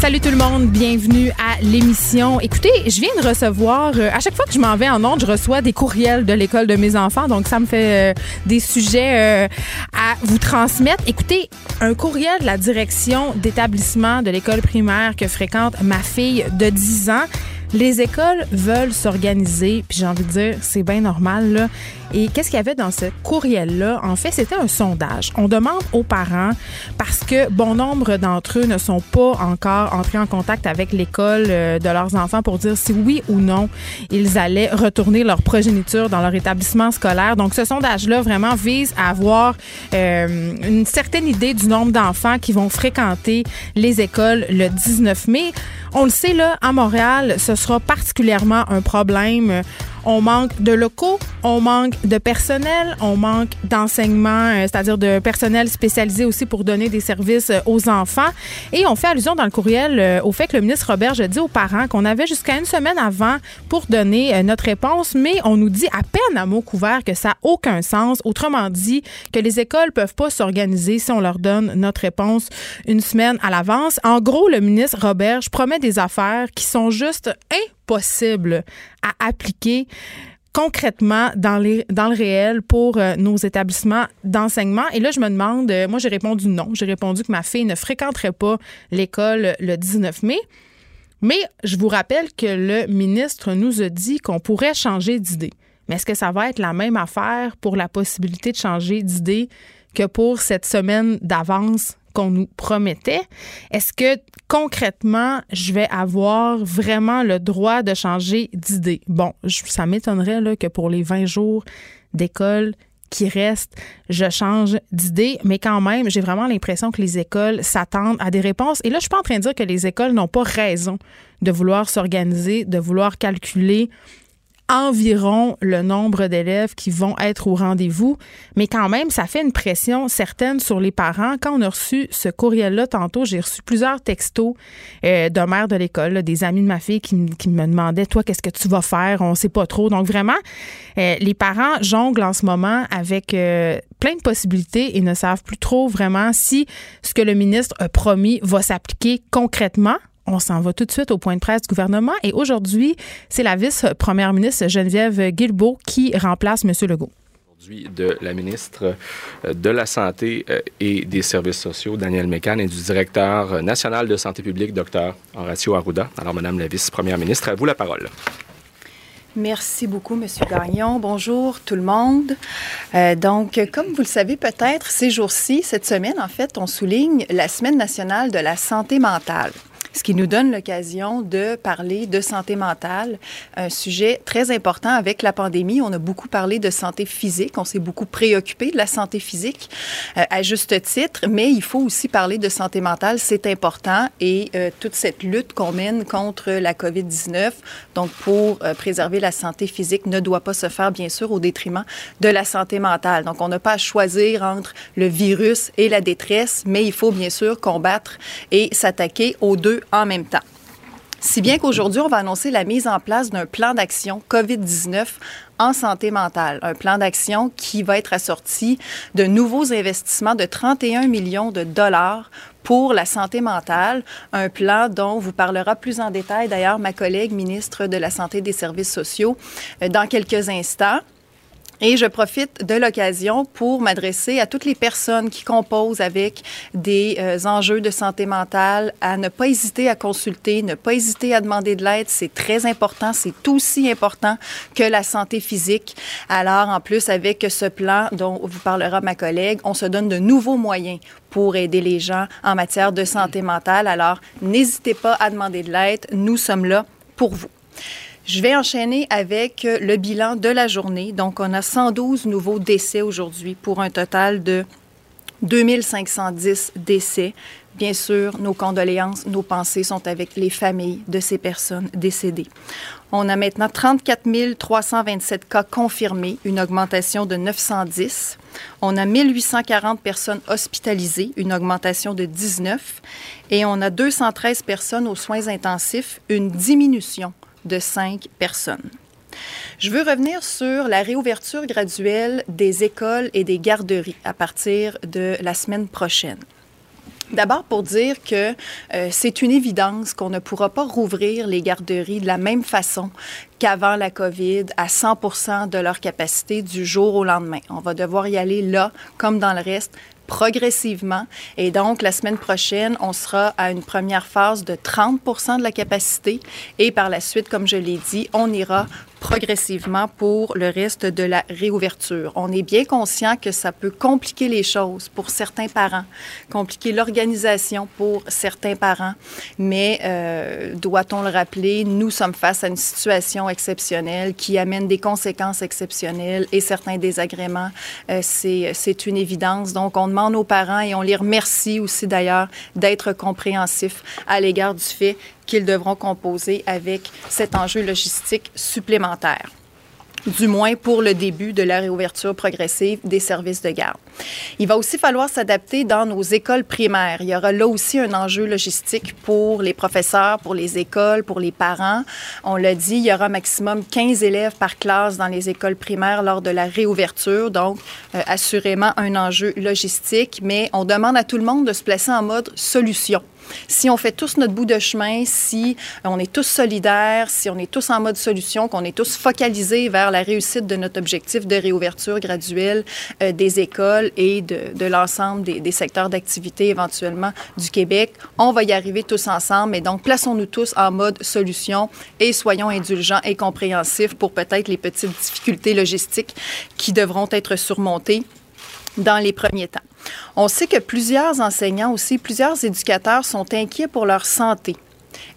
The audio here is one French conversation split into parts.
Salut tout le monde, bienvenue à l'émission. Écoutez, je viens de recevoir, euh, à chaque fois que je m'en vais en ondes, je reçois des courriels de l'école de mes enfants, donc ça me fait euh, des sujets euh, à vous transmettre. Écoutez, un courriel de la direction d'établissement de l'école primaire que fréquente ma fille de 10 ans. Les écoles veulent s'organiser, puis j'ai envie de dire, c'est bien normal, là. Et qu'est-ce qu'il y avait dans ce courriel-là? En fait, c'était un sondage. On demande aux parents, parce que bon nombre d'entre eux ne sont pas encore entrés en contact avec l'école euh, de leurs enfants pour dire si oui ou non ils allaient retourner leur progéniture dans leur établissement scolaire. Donc, ce sondage-là vraiment vise à avoir euh, une certaine idée du nombre d'enfants qui vont fréquenter les écoles le 19 mai. On le sait, là, à Montréal, ce sera particulièrement un problème. On manque de locaux, on manque de personnel, on manque d'enseignement, euh, c'est-à-dire de personnel spécialisé aussi pour donner des services euh, aux enfants. Et on fait allusion dans le courriel euh, au fait que le ministre Robert a dit aux parents qu'on avait jusqu'à une semaine avant pour donner notre réponse, mais on nous dit à peine à mots couverts que ça n'a aucun sens. Autrement dit, que les écoles peuvent pas s'organiser si on leur donne notre réponse une semaine à l'avance. En gros, le ministre Robert promet des affaires qui sont juste impossibles possible à appliquer concrètement dans, le réel pour euh, nos établissements d'enseignement. Et là, je me demande, euh, moi j'ai répondu non. J'ai répondu que ma fille ne fréquenterait pas l'école le 19 mai. Mais je vous rappelle que le ministre nous a dit qu'on pourrait changer d'idée. Mais est-ce que ça va être la même affaire pour la possibilité de changer d'idée que pour cette semaine d'avance? Qu'on nous promettait. Est-ce que concrètement, je vais avoir vraiment le droit de changer d'idée? Bon, ça m'étonnerait que pour les 20 jours d'école qui restent, je change d'idée, mais quand même, j'ai vraiment l'impression que les écoles s'attendent à des réponses. Et là, je suis pas en train de dire que les écoles n'ont pas raison de vouloir s'organiser, de vouloir calculer environ le nombre d'élèves qui vont être au rendez-vous, mais quand même, ça fait une pression certaine sur les parents. Quand on a reçu ce courriel-là tantôt, j'ai reçu plusieurs textos euh, d'un maire de l'école, des amis de ma fille qui, me demandaient, toi, qu'est-ce que tu vas faire? On sait pas trop. Donc vraiment, euh, les parents jonglent en ce moment avec euh, plein de possibilités et ne savent plus trop vraiment si ce que le ministre a promis va s'appliquer concrètement on s'en va tout de suite au point de presse du gouvernement. Et aujourd'hui, c'est la vice-première ministre Geneviève Guilbeault qui remplace M. Legault de la ministre euh, de la Santé euh, et des Services sociaux, Daniel Mécan, et du directeur national de santé publique, Dr. Horacio Arruda. Alors, Madame la vice-première ministre, à vous la parole. Merci beaucoup, Monsieur Gagnon. Bonjour tout le monde. Euh, donc, comme vous le savez peut-être, ces jours-ci, cette semaine, en fait, on souligne la Semaine nationale de la santé mentale ce qui nous donne l'occasion de parler de santé mentale, un sujet très important avec la pandémie. On a beaucoup parlé de santé physique, on s'est beaucoup préoccupé de la santé physique euh, à juste titre, mais il faut aussi parler de santé mentale, c'est important et euh, toute cette lutte qu'on mène contre la COVID-19, donc pour euh, préserver la santé physique, ne doit pas se faire bien sûr au détriment de la santé mentale. Donc on n'a pas à choisir entre le virus et la détresse, mais il faut bien sûr combattre et s'attaquer aux deux en même temps. Si bien qu'aujourd'hui, on va annoncer la mise en place d'un plan d'action COVID-19 en santé mentale, un plan d'action qui va être assorti de nouveaux investissements de 31 millions de dollars pour la santé mentale, un plan dont vous parlera plus en détail d'ailleurs ma collègue ministre de la Santé et des Services sociaux euh, dans quelques instants. Et je profite de l'occasion pour m'adresser à toutes les personnes qui composent avec des euh, enjeux de santé mentale à ne pas hésiter à consulter, ne pas hésiter à demander de l'aide. C'est très important. C'est aussi important que la santé physique. Alors, en plus, avec ce plan dont vous parlera ma collègue, on se donne de nouveaux moyens pour aider les gens en matière de santé mentale. Alors, n'hésitez pas à demander de l'aide. Nous sommes là pour vous. Je vais enchaîner avec euh, le bilan de la journée. Donc, on a 112 nouveaux décès aujourd'hui pour un total de 2510 décès. Bien sûr, nos condoléances, nos pensées sont avec les familles de ces personnes décédées. On a maintenant 34 327 cas confirmés, une augmentation de 910. On a 1840 personnes hospitalisées, une augmentation de 19. Et on a 213 personnes aux soins intensifs, une diminution de cinq personnes. Je veux revenir sur la réouverture graduelle des écoles et des garderies à partir de la semaine prochaine. D'abord pour dire que euh, c'est une évidence qu'on ne pourra pas rouvrir les garderies de la même façon qu'avant la COVID à 100% de leur capacité du jour au lendemain. On va devoir y aller là, comme dans le reste, progressivement. Et donc, la semaine prochaine, on sera à une première phase de 30 de la capacité. Et par la suite, comme je l'ai dit, on ira progressivement pour le reste de la réouverture. On est bien conscient que ça peut compliquer les choses pour certains parents, compliquer l'organisation pour certains parents, mais euh, doit-on le rappeler, nous sommes face à une situation exceptionnelle qui amène des conséquences exceptionnelles et certains désagréments. Euh, c'est une évidence. Donc, on demande aux parents et on les remercie aussi d'ailleurs d'être compréhensifs à l'égard du fait qu'ils devront composer avec cet enjeu logistique supplémentaire du moins pour le début de la réouverture progressive des services de garde. Il va aussi falloir s'adapter dans nos écoles primaires. Il y aura là aussi un enjeu logistique pour les professeurs, pour les écoles, pour les parents. On l'a dit, il y aura maximum 15 élèves par classe dans les écoles primaires lors de la réouverture, donc euh, assurément un enjeu logistique, mais on demande à tout le monde de se placer en mode solution. Si on fait tous notre bout de chemin, si on est tous solidaires, si on est tous en mode solution, qu'on est tous focalisés vers la réussite de notre objectif de réouverture graduelle euh, des écoles et de, l'ensemble des, secteurs d'activité éventuellement du Québec, on va y arriver tous ensemble. Et donc, plaçons-nous tous en mode solution et soyons indulgents et compréhensifs pour peut-être les petites difficultés logistiques qui devront être surmontées dans les premiers temps. On sait que plusieurs enseignants aussi, plusieurs éducateurs sont inquiets pour leur santé.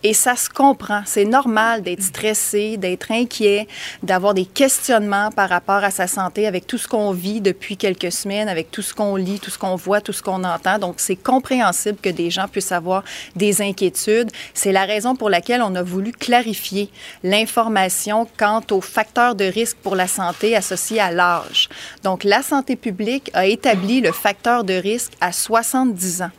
Et ça se comprend. C'est normal d'être stressé, d'être inquiet, d'avoir des questionnements par rapport à sa santé avec tout ce qu'on vit depuis quelques semaines, avec tout ce qu'on lit, tout ce qu'on voit, tout ce qu'on entend. Donc, c'est compréhensible que des gens puissent avoir des inquiétudes. C'est la raison pour laquelle on a voulu clarifier l'information quant aux facteurs de risque pour la santé associés à l'âge. Donc, la santé publique a établi le facteur de risque à 70 ans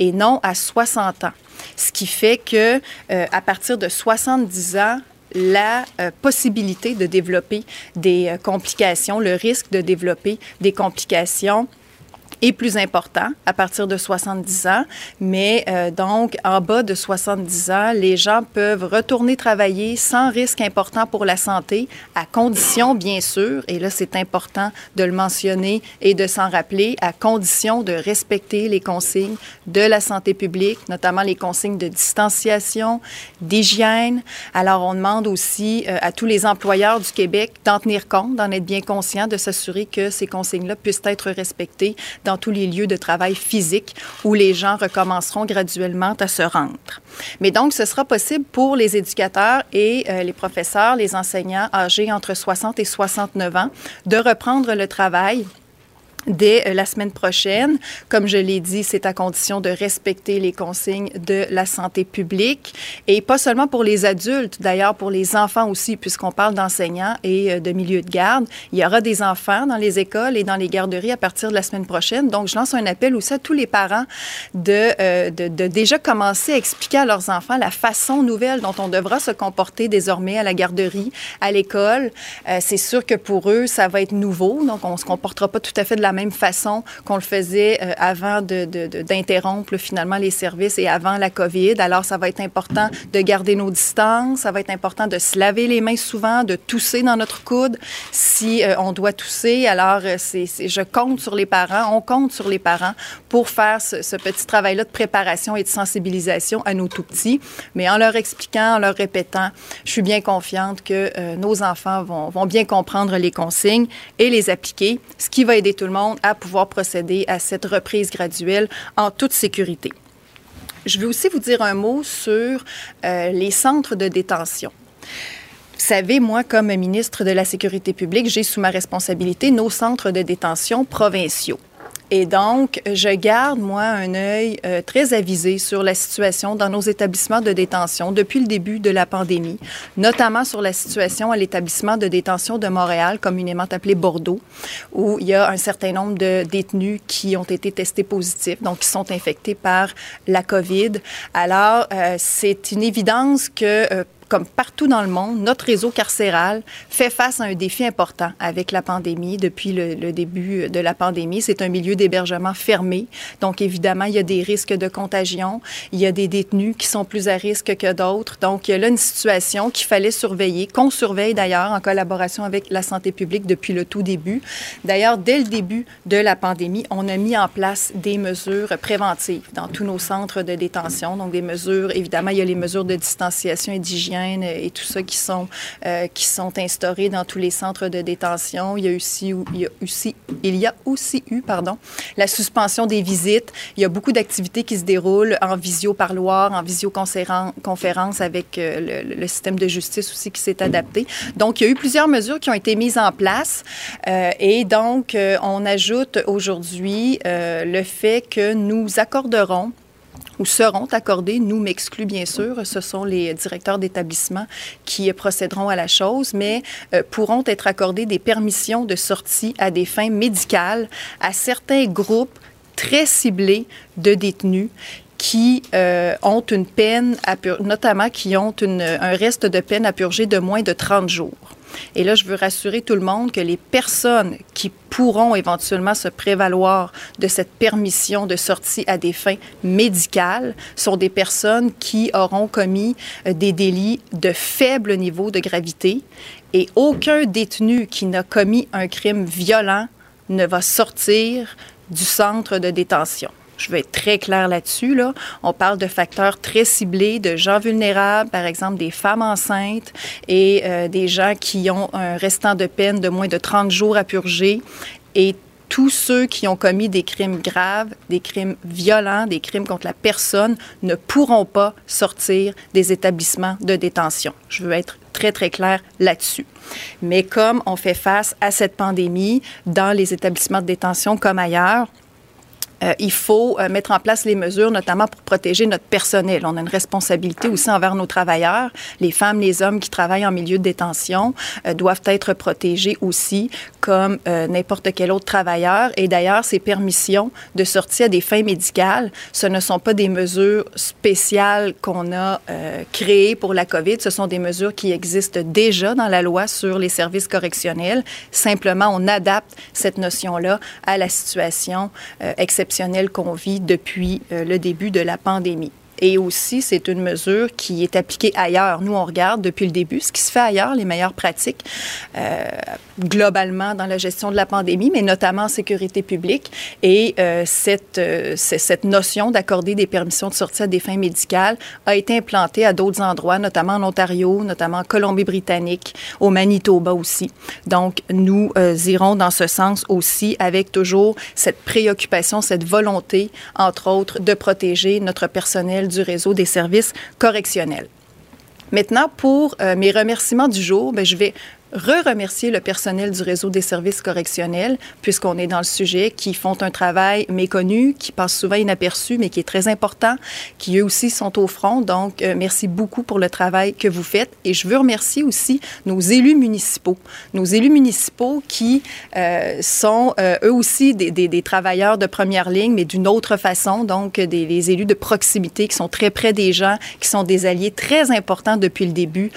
et non à 60 ans. Ce qui fait que euh, à partir de 70 ans, la euh, possibilité de développer des euh, complications, le risque de développer des complications est plus important à partir de 70 ans, mais euh, donc en bas de 70 ans, les gens peuvent retourner travailler sans risque important pour la santé, à condition bien sûr, et là c'est important de le mentionner et de s'en rappeler, à condition de respecter les consignes de la santé publique, notamment les consignes de distanciation, d'hygiène. Alors on demande aussi euh, à tous les employeurs du Québec d'en tenir compte, d'en être bien conscients, de s'assurer que ces consignes-là puissent être respectées tous les lieux de travail physiques où les gens recommenceront graduellement à se rendre. Mais donc, ce sera possible pour les éducateurs et euh, les professeurs, les enseignants âgés entre 60 et 69 ans de reprendre le travail dès euh, la semaine prochaine. Comme je l'ai dit, c'est à condition de respecter les consignes de la santé publique et pas seulement pour les adultes, d'ailleurs pour les enfants aussi, puisqu'on parle d'enseignants et euh, de milieux de garde. Il y aura des enfants dans les écoles et dans les garderies à partir de la semaine prochaine. Donc, je lance un appel aussi à tous les parents de, euh, de, de déjà commencer à expliquer à leurs enfants la façon nouvelle dont on devra se comporter désormais à la garderie, à l'école. c'est sûr que pour eux, ça va être nouveau, donc on se comportera pas tout à fait de la même façon qu'on le faisait euh, avant d'interrompre finalement les services et avant la COVID. Alors, ça va être important de garder nos distances, ça va être important de se laver les mains souvent, de tousser dans notre coude si euh, on doit tousser. Alors, euh, c'est, je compte sur les parents, on compte sur les parents pour faire ce, petit travail-là de préparation et de sensibilisation à nos tout petits. Mais en leur expliquant, en leur répétant, je suis bien confiante que nos enfants vont bien comprendre les consignes et les appliquer, ce qui va aider tout le monde à pouvoir procéder à cette reprise graduelle en toute sécurité. Je vais aussi vous dire un mot sur euh, les centres de détention. Vous savez, moi, comme ministre de la Sécurité publique, j'ai sous ma responsabilité nos centres de détention provinciaux. Et donc, je garde, moi, un œil euh, très avisé sur la situation dans nos établissements de détention depuis le début de la pandémie, notamment sur la situation à l'établissement de détention de Montréal, communément appelé Bordeaux, où il y a un certain nombre de détenus qui ont été testés positifs, donc qui sont infectés par la COVID. Alors, euh, c'est une évidence que euh, comme partout dans le monde, notre réseau carcéral fait face à un défi important avec la pandémie. Depuis le, début de la pandémie, c'est un milieu d'hébergement fermé. Donc, évidemment, il y a des risques de contagion. Il y a des détenus qui sont plus à risque que d'autres. Donc, il y a là une situation qu'il fallait surveiller, qu'on surveille d'ailleurs en collaboration avec la santé publique depuis le tout début. D'ailleurs, dès le début de la pandémie, on a mis en place des mesures préventives dans tous nos centres de détention. Donc, des mesures, évidemment, il y a les mesures de distanciation et d'hygiène et tout ça qui sont, euh, qui sont instaurés dans tous les centres de détention. Il y a aussi, il y a aussi, il y a aussi eu pardon, la suspension des visites. Il y a beaucoup d'activités qui se déroulent en visio-parloir, en visioconférence avec euh, le, système de justice aussi qui s'est adapté. Donc, il y a eu plusieurs mesures qui ont été mises en place. Euh, et donc, on ajoute aujourd'hui le fait que nous accorderons ou seront accordés, nous m'exclus bien sûr, ce sont les directeurs d'établissement qui procéderont à la chose, mais euh, pourront être accordées des permissions de sortie à des fins médicales à certains groupes très ciblés de détenus qui euh, ont une peine, notamment qui ont un reste de peine à purger de moins de 30 jours. Et là, je veux rassurer tout le monde que les personnes qui pourront éventuellement se prévaloir de cette permission de sortie à des fins médicales sont des personnes qui auront commis euh, des délits de faible niveau de gravité et aucun détenu qui n'a commis un crime violent ne va sortir du centre de détention. Je vais être très clair là-dessus. Là. On parle de facteurs très ciblés, de gens vulnérables, par exemple des femmes enceintes et euh, des gens qui ont un restant de peine de moins de 30 jours à purger et tous ceux qui ont commis des crimes graves, des crimes violents, des crimes contre la personne ne pourront pas sortir des établissements de détention. Je veux être très, très clair là-dessus. Mais comme on fait face à cette pandémie dans les établissements de détention comme ailleurs, il faut euh, mettre en place les mesures, notamment pour protéger notre personnel. On a une responsabilité aussi envers nos travailleurs. Les femmes, les hommes qui travaillent en milieu de détention euh, doivent être protégés aussi comme n'importe quel autre travailleur. Et d'ailleurs, ces permissions de sortie à des fins médicales, ce ne sont pas des mesures spéciales qu'on a créées pour la COVID. Ce sont des mesures qui existent déjà dans la loi sur les services correctionnels. Simplement, on adapte cette notion-là à la situation exceptionnelle qu'on vit depuis euh, le début de la pandémie. Et aussi, c'est une mesure qui est appliquée ailleurs. Nous, on regarde depuis le début ce qui se fait ailleurs, les meilleures pratiques, euh, globalement dans la gestion de la pandémie, mais notamment en sécurité publique. Et euh, cette, euh, cette notion d'accorder des permissions de sortie à des fins médicales a été implantée à d'autres endroits, notamment en Ontario, notamment en Colombie-Britannique, au Manitoba aussi. Donc, nous irons dans ce sens aussi avec toujours cette préoccupation, cette volonté, entre autres, de protéger notre personnel du réseau des services correctionnels. Maintenant, pour euh, mes remerciements du jour, ben, je vais re-remercier le personnel du réseau des services correctionnels, puisqu'on est dans le sujet, qui font un travail méconnu, qui passe souvent inaperçu, mais qui est très important, qui eux aussi sont au front. Donc, euh, merci beaucoup pour le travail que vous faites. Et je veux remercier aussi nos élus municipaux, nos élus municipaux qui euh, sont euh, eux aussi des, des, des, travailleurs de première ligne, mais d'une autre façon. Donc, des, des, élus de proximité qui sont très près des gens, qui sont des alliés très importants depuis le début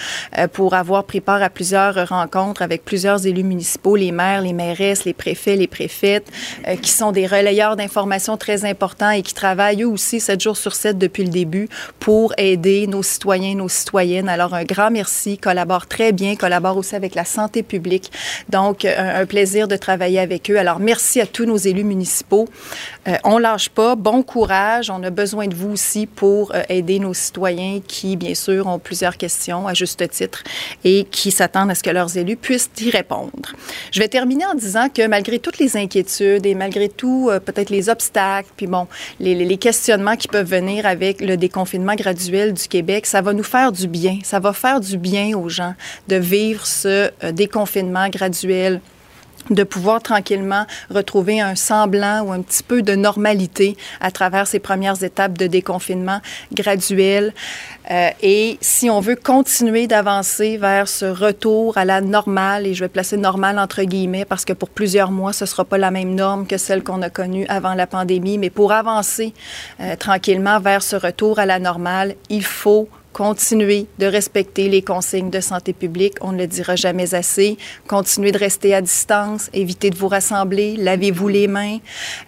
pour avoir pris part à plusieurs rencontres avec plusieurs élus municipaux, les maires, les mairesses, les préfets, les préfètes, euh, qui sont des relayeurs d'informations très importants et qui travaillent eux aussi 7 jours sur 7 depuis le début pour aider nos citoyens, nos citoyennes. Alors, un grand merci, collaborent très bien, collaborent aussi avec la santé publique. Donc, un, un plaisir de travailler avec eux. Alors, merci à tous nos élus municipaux. Euh, on lâche pas. Bon courage. On a besoin de vous aussi pour euh, aider nos citoyens qui, bien sûr, ont plusieurs questions à juste titre et qui s'attendent à ce que leurs élus puissent y répondre. Je vais terminer en disant que malgré toutes les inquiétudes et malgré tout, euh, peut-être les obstacles, puis bon, les, les, questionnements qui peuvent venir avec le déconfinement graduel du Québec, ça va nous faire du bien. Ça va faire du bien aux gens de vivre ce déconfinement graduel de pouvoir tranquillement retrouver un semblant ou un petit peu de normalité à travers ces premières étapes de déconfinement graduel. Euh, et si on veut continuer d'avancer vers ce retour à la normale, et je vais placer normale entre guillemets parce que pour plusieurs mois, ce ne sera pas la même norme que celle qu'on a connue avant la pandémie, mais pour avancer euh, tranquillement vers ce retour à la normale, il faut continuer de respecter les consignes de santé publique. On ne le dira jamais assez. Continuez de rester à distance, évitez de vous rassembler, lavez-vous les mains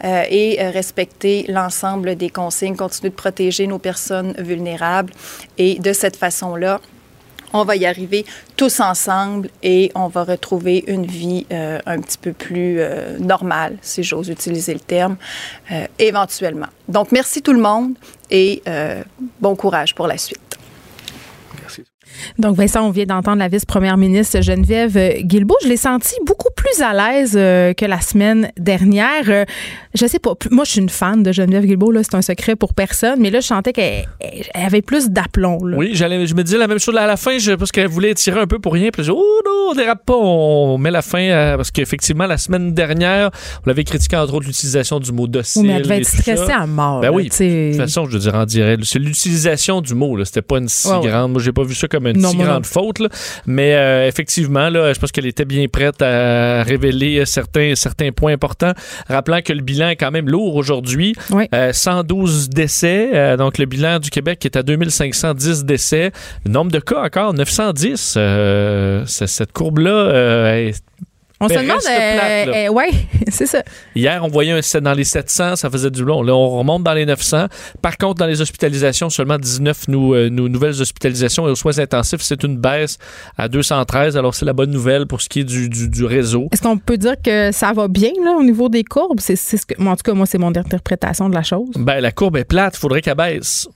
euh, et euh, respectez l'ensemble des consignes. Continuez de protéger nos personnes vulnérables. Et de cette façon-là, on va y arriver tous ensemble et on va retrouver une vie euh, un petit peu plus euh, normale, si j'ose utiliser le terme, euh, éventuellement. Donc, merci tout le monde et euh, bon courage pour la suite. Donc, Vincent, on vient d'entendre la vice-première ministre Geneviève Guilbeault. Je l'ai senti beaucoup plus à l'aise euh, que la semaine dernière. Euh, je sais pas, moi, je suis une fan de Geneviève Guilbeault, là, c'est un secret pour personne, mais là, je sentais qu'elle avait plus d'aplomb. Oui, j'allais, je me disais la même chose à la fin, je, parce qu'elle voulait tirer un peu pour rien. Puis je dis, oh non, on dérape pas, on met la fin, à, parce qu'effectivement, la semaine dernière, on l'avait critiqué, entre autres, l'utilisation du mot docile. Oui, mais elle devait être stressée à mort. Ben oui, t'sais. de toute façon, je veux dire, en direct, c'est l'utilisation du mot, là, c'était pas une si Ouais, ouais. grande, moi, j'ai pas vu ça comme une Non, si grande faute, là. mais euh, effectivement, là, je pense qu'elle était bien prête à révéler certains, certains points importants, rappelant que le bilan est quand même lourd aujourd'hui. Oui. Euh, 112 décès, euh, donc le bilan du Québec est à 2510 décès. Le nombre de cas encore, 910. Euh, c'est- cette courbe-là est On se demande. plate, euh, euh, ouais, c'est ça. Hier, on voyait un dans les 700, ça faisait du long. Là, on remonte dans les 900. Par contre, dans les hospitalisations, seulement 19 nou- euh, nou- nouvelles hospitalisations et aux soins intensifs, c'est une baisse à 213. Alors, c'est la bonne nouvelle pour ce qui est du, du- du réseau. Est-ce qu'on peut dire que ça va bien là, au niveau des courbes? C'est, ce que, en tout cas, moi, c'est mon interprétation de la chose. Ben, la courbe est plate, il faudrait qu'elle baisse.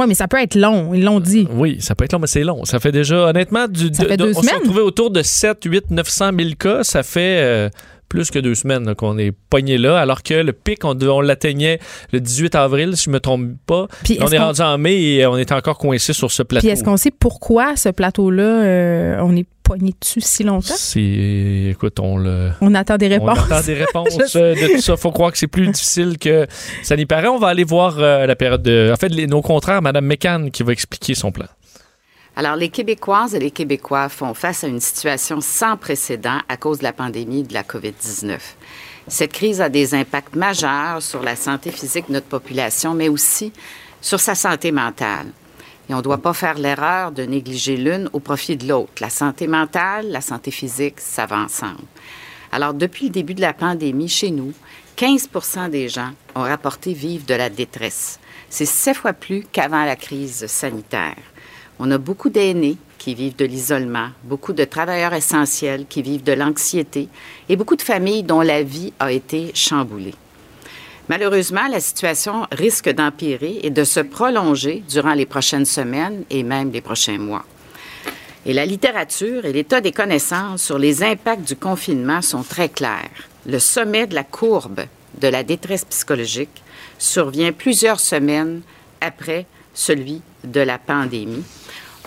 Oui, mais ça peut être long, ils l'ont dit. Oui, ça peut être long, mais c'est long. Ça fait déjà, honnêtement, du, Ça fait deux on s'est retrouvé autour de 7, 8, 900 000 cas. Ça fait euh, plus que deux semaines qu'on est pogné là, alors que le pic, on, on l'atteignait le 18 avril, si je me trompe pas. Puis on est rendu en mai et euh, on est encore coincé sur ce plateau. Puis est-ce qu'on sait pourquoi ce plateau-là, euh, on est pogné dessus si longtemps? C'est, écoute, on le. On attend des réponses. On attend des réponses Je euh, de tout ça. Faut croire que c'est plus difficile que ça n'y paraît. On va aller voir euh, la période de. En fait, les- nos contraires, Mme McCann qui va expliquer son plan. Alors, les Québécoises et les Québécois font face à une situation sans précédent à cause de la pandémie de la COVID-19. Cette crise a des impacts majeurs sur la santé physique de notre population, mais aussi sur sa santé mentale. Et on ne doit pas faire l'erreur de négliger l'une au profit de l'autre. La santé mentale, la santé physique, ça va ensemble. Alors, depuis le début de la pandémie, chez nous, 15 des gens ont rapporté vivre de la détresse. C'est sept fois plus qu'avant la crise sanitaire. On a beaucoup d'aînés qui vivent de l'isolement, beaucoup de travailleurs essentiels qui vivent de l'anxiété et beaucoup de familles dont la vie a été chamboulée. Malheureusement, la situation risque d'empirer et de se prolonger durant les prochaines semaines et même les prochains mois. Et la littérature et l'état des connaissances sur les impacts du confinement sont très clairs. Le sommet de la courbe de la détresse psychologique survient plusieurs semaines après celui de la pandémie.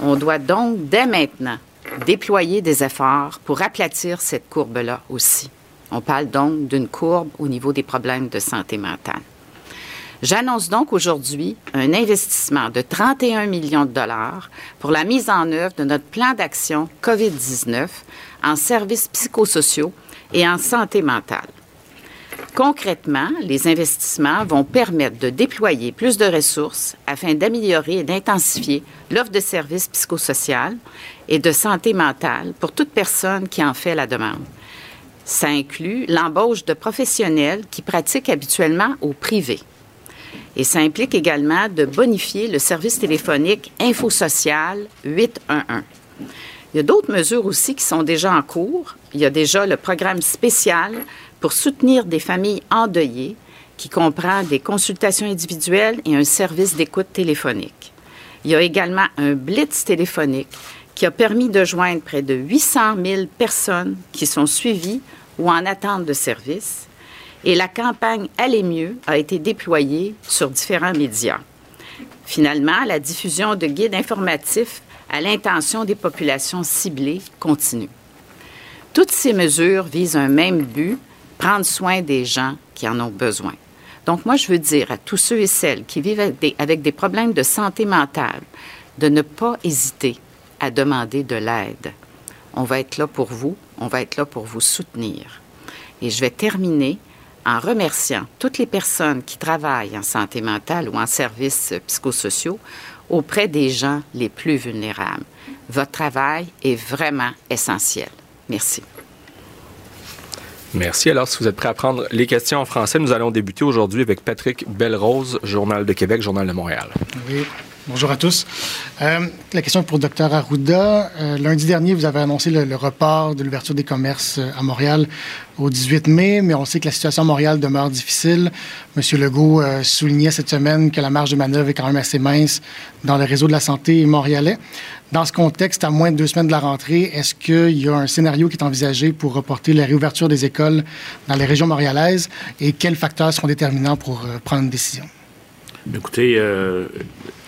On doit donc dès maintenant déployer des efforts pour aplatir cette courbe-là aussi. On parle donc d'une courbe au niveau des problèmes de santé mentale. J'annonce donc aujourd'hui un investissement de 31 millions de dollars pour la mise en œuvre de notre plan d'action COVID-19 en services psychosociaux et en santé mentale. Concrètement, les investissements vont permettre de déployer plus de ressources afin d'améliorer et d'intensifier l'offre de services psychosociaux et de santé mentale pour toute personne qui en fait la demande. Ça inclut l'embauche de professionnels qui pratiquent habituellement au privé. Et ça implique également de bonifier le service téléphonique InfoSocial 811. Il y a d'autres mesures aussi qui sont déjà en cours. Il y a déjà le programme spécial pour soutenir des familles endeuillées qui comprend des consultations individuelles et un service d'écoute téléphonique. Il y a également un blitz téléphonique qui a permis de joindre près de 800 000 personnes qui sont suivies ou en attente de service. Et la campagne Aller mieux a été déployée sur différents médias. Finalement, la diffusion de guides informatifs à l'intention des populations ciblées continue. Toutes ces mesures visent un même but, prendre soin des gens qui en ont besoin. Donc, moi, je veux dire à tous ceux et celles qui vivent avec des, problèmes de santé mentale de ne pas hésiter à demander de l'aide. On va être là pour vous, on va être là pour vous soutenir. Et je vais terminer en remerciant toutes les personnes qui travaillent en santé mentale ou en services psychosociaux auprès des gens les plus vulnérables. Votre travail est vraiment essentiel. Merci. Merci. Alors, si vous êtes prêts à prendre les questions en français, nous allons débuter aujourd'hui avec Patrick Belrose, Journal de Québec, Journal de Montréal. Oui. Bonjour à tous. Euh, la question est pour le Dr Arruda. Euh, lundi dernier, vous avez annoncé le, report de l'ouverture des commerces euh, à Montréal au 18 mai, mais on sait que la situation à Montréal demeure difficile. Monsieur Legault soulignait cette semaine que la marge de manœuvre est quand même assez mince dans le réseau de la santé montréalais. Dans ce contexte, à moins de deux semaines de la rentrée, est-ce qu'il y a un scénario qui est envisagé pour reporter la réouverture des écoles dans les régions montréalaises et quels facteurs seront déterminants pour prendre une décision? Écoutez,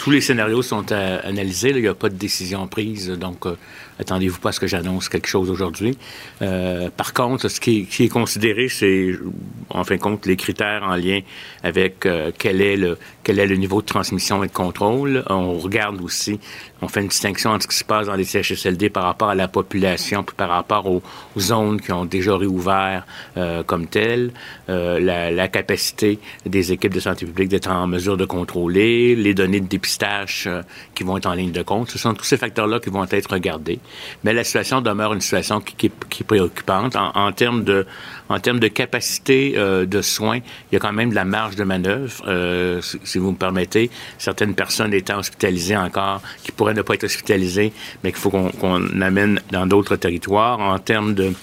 tous les scénarios sont à analyser. Il n'y a pas de décision prise, donc euh, attendez-vous pas à ce que j'annonce quelque chose aujourd'hui. Euh, par contre, ce qui est, considéré, c'est en fin de compte les critères en lien avec euh, quel est le quel est le niveau de transmission et de contrôle. On regarde aussi, on fait une distinction entre ce qui se passe dans les CHSLD par rapport à la population, puis par rapport aux, zones qui ont déjà réouvert comme telles, la, la, capacité des équipes de santé publique d'être en mesure de contrôler, les données de dépistage qui vont être en ligne de compte. Ce sont tous ces facteurs-là qui vont être regardés. Mais la situation demeure une situation qui, est préoccupante. En, termes de, en termes de capacité euh, de soins, il y a quand même de la marge de manœuvre. Euh, si, vous me permettez, certaines personnes étant hospitalisées encore, qui pourraient ne pas être hospitalisées, mais qu'il faut qu'on amène dans d'autres territoires. En termes de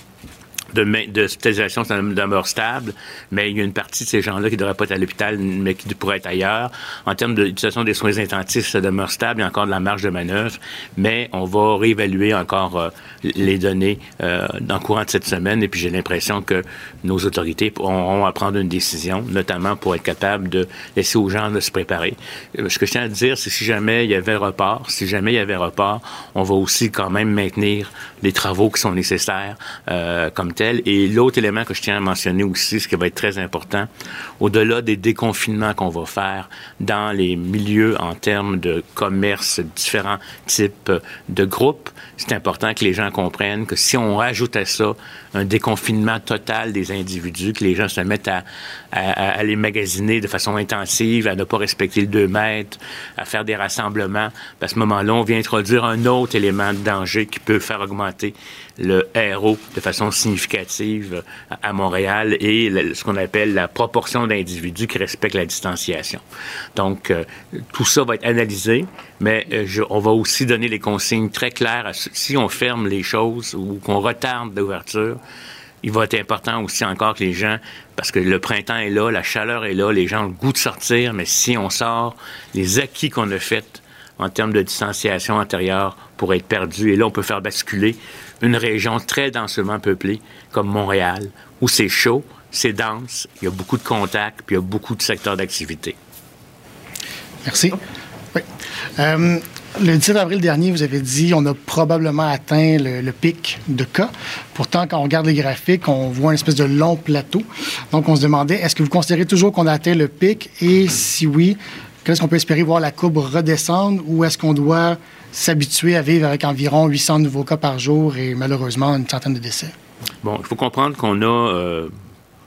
de hospitalisation, ça demeure stable, mais il y a une partie de ces gens-là qui ne devraient pas être à l'hôpital, mais qui pourraient être ailleurs. En termes d'utilisation des soins intensifs, ça demeure stable, il y a encore de la marge de manœuvre, mais on va réévaluer encore euh, les données euh, dans le courant de cette semaine, et puis j'ai l'impression que nos autorités auront à prendre une décision, notamment pour être capable de laisser aux gens de se préparer. Euh, ce que je tiens à dire, c'est si jamais il y avait report, si jamais il y avait report, on va aussi quand même maintenir les travaux qui sont nécessaires euh, comme tels. Et l'autre élément que je tiens à mentionner aussi, ce qui va être très important, au-delà des déconfinements qu'on va faire dans les milieux en termes de commerce, différents types de groupes, c'est important que les gens comprennent que si on rajoute à ça un déconfinement total des individus, que les gens se mettent à, à, les magasiner de façon intensive, à ne pas respecter le 2 mètres, à faire des rassemblements, à ce moment-là, on vient introduire un autre élément de danger qui peut faire augmenter le RO de façon significative à Montréal et ce qu'on appelle la proportion d'individus qui respectent la distanciation. Donc, euh, tout ça va être analysé, mais euh, on va aussi donner les consignes très claires. si on ferme les choses ou qu'on retarde l'ouverture, il va être important aussi encore que les gens, parce que le printemps est là, la chaleur est là, les gens ont le goût de sortir, mais si on sort, les acquis qu'on a faits en termes de distanciation antérieure pourraient être perdus. Et là, on peut faire basculer une région très densément peuplée comme Montréal, où c'est chaud, c'est dense, il y a beaucoup de contacts, puis il y a beaucoup de secteurs d'activité. Merci. Oui. Euh, le 17 avril dernier, vous avez dit on a probablement atteint le, pic de cas. Pourtant, quand on regarde les graphiques, on voit une espèce de long plateau. Donc, on se demandait est-ce que vous considérez toujours qu'on a atteint le pic? Et si oui, qu'est-ce qu'on peut espérer voir la courbe redescendre ou est-ce qu'on doit s'habituer à vivre avec environ 800 nouveaux cas par jour et malheureusement une centaine de décès? Bon, il faut comprendre qu'on a. Euh,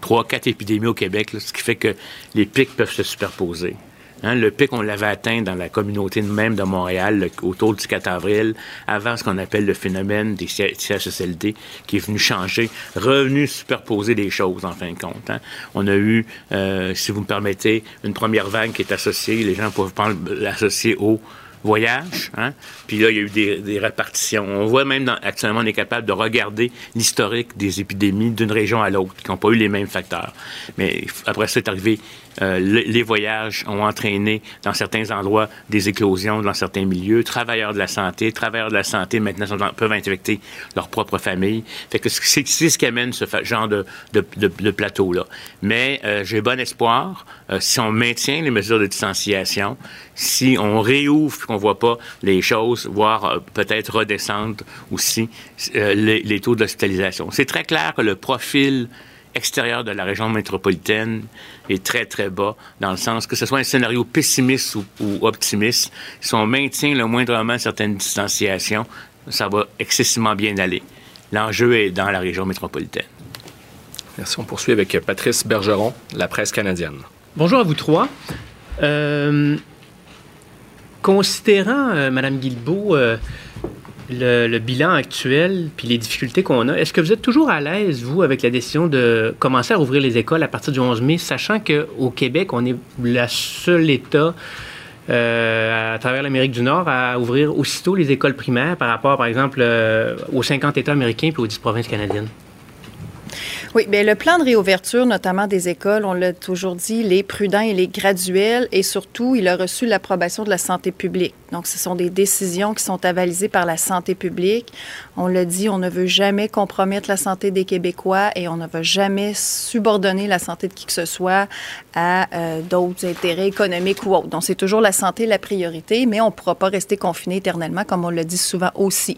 trois, quatre épidémies au Québec, ce qui fait que les pics peuvent se superposer. Hein, le pic, on l'avait atteint dans la communauté même de Montréal autour du 4 avril, avant ce qu'on appelle le phénomène des CHSLD, qui est venu changer, revenu superposer des choses, en fin de compte. Hein. On a eu, euh, si vous me permettez, une première vague qui est associée, les gens peuvent l'associer au voyage. Hein? Puis là, il y a eu des, répartitions. On voit même, actuellement, on est capable de regarder l'historique des épidémies d'une région à l'autre, qui n'ont pas eu les mêmes facteurs. Mais après ça, est arrivé euh, les voyages ont entraîné dans certains endroits des éclosions dans certains milieux. Travailleurs de la santé, travailleurs de la santé maintenant peuvent infecter leur propre famille. Fait que c'est ce qui amène ce genre de, de, plateau-là. Mais euh, j'ai bon espoir, euh, si on maintient les mesures de distanciation, si on réouvre qu'on voit pas les choses, voire peut-être redescendre aussi les, les taux d'hospitalisation. C'est très clair que le profil extérieur de la région métropolitaine est très, très bas, dans le sens que ce soit un scénario pessimiste ou, optimiste, si on maintient le moindrement certaines distanciations, ça va excessivement bien aller. L'enjeu est dans la région métropolitaine. Merci. On poursuit avec Patrice Bergeron, La Presse canadienne. Bonjour à vous trois. Euh, considérant, euh, Madame Guilbeault, euh, le, bilan actuel puis les difficultés qu'on a, est-ce que vous êtes toujours à l'aise, vous, avec la décision de commencer à rouvrir les écoles à partir du 11 mai, sachant qu'au Québec, on est le seul État euh, à travers l'Amérique du Nord à ouvrir aussitôt les écoles primaires par rapport, par exemple, euh, aux 50 États américains puis aux 10 provinces canadiennes? Oui, bien, le plan de réouverture, notamment des écoles, on l'a toujours dit, les prudents et les graduels, et surtout, il a reçu l'approbation de la santé publique. Donc, ce sont des décisions qui sont avalisées par la santé publique. On l'a dit, on ne veut jamais compromettre la santé des Québécois et on ne veut jamais subordonner la santé de qui que ce soit à euh, d'autres intérêts économiques ou autres. Donc, c'est toujours la santé la priorité, mais on ne pourra pas rester confiné éternellement, comme on le dit souvent aussi.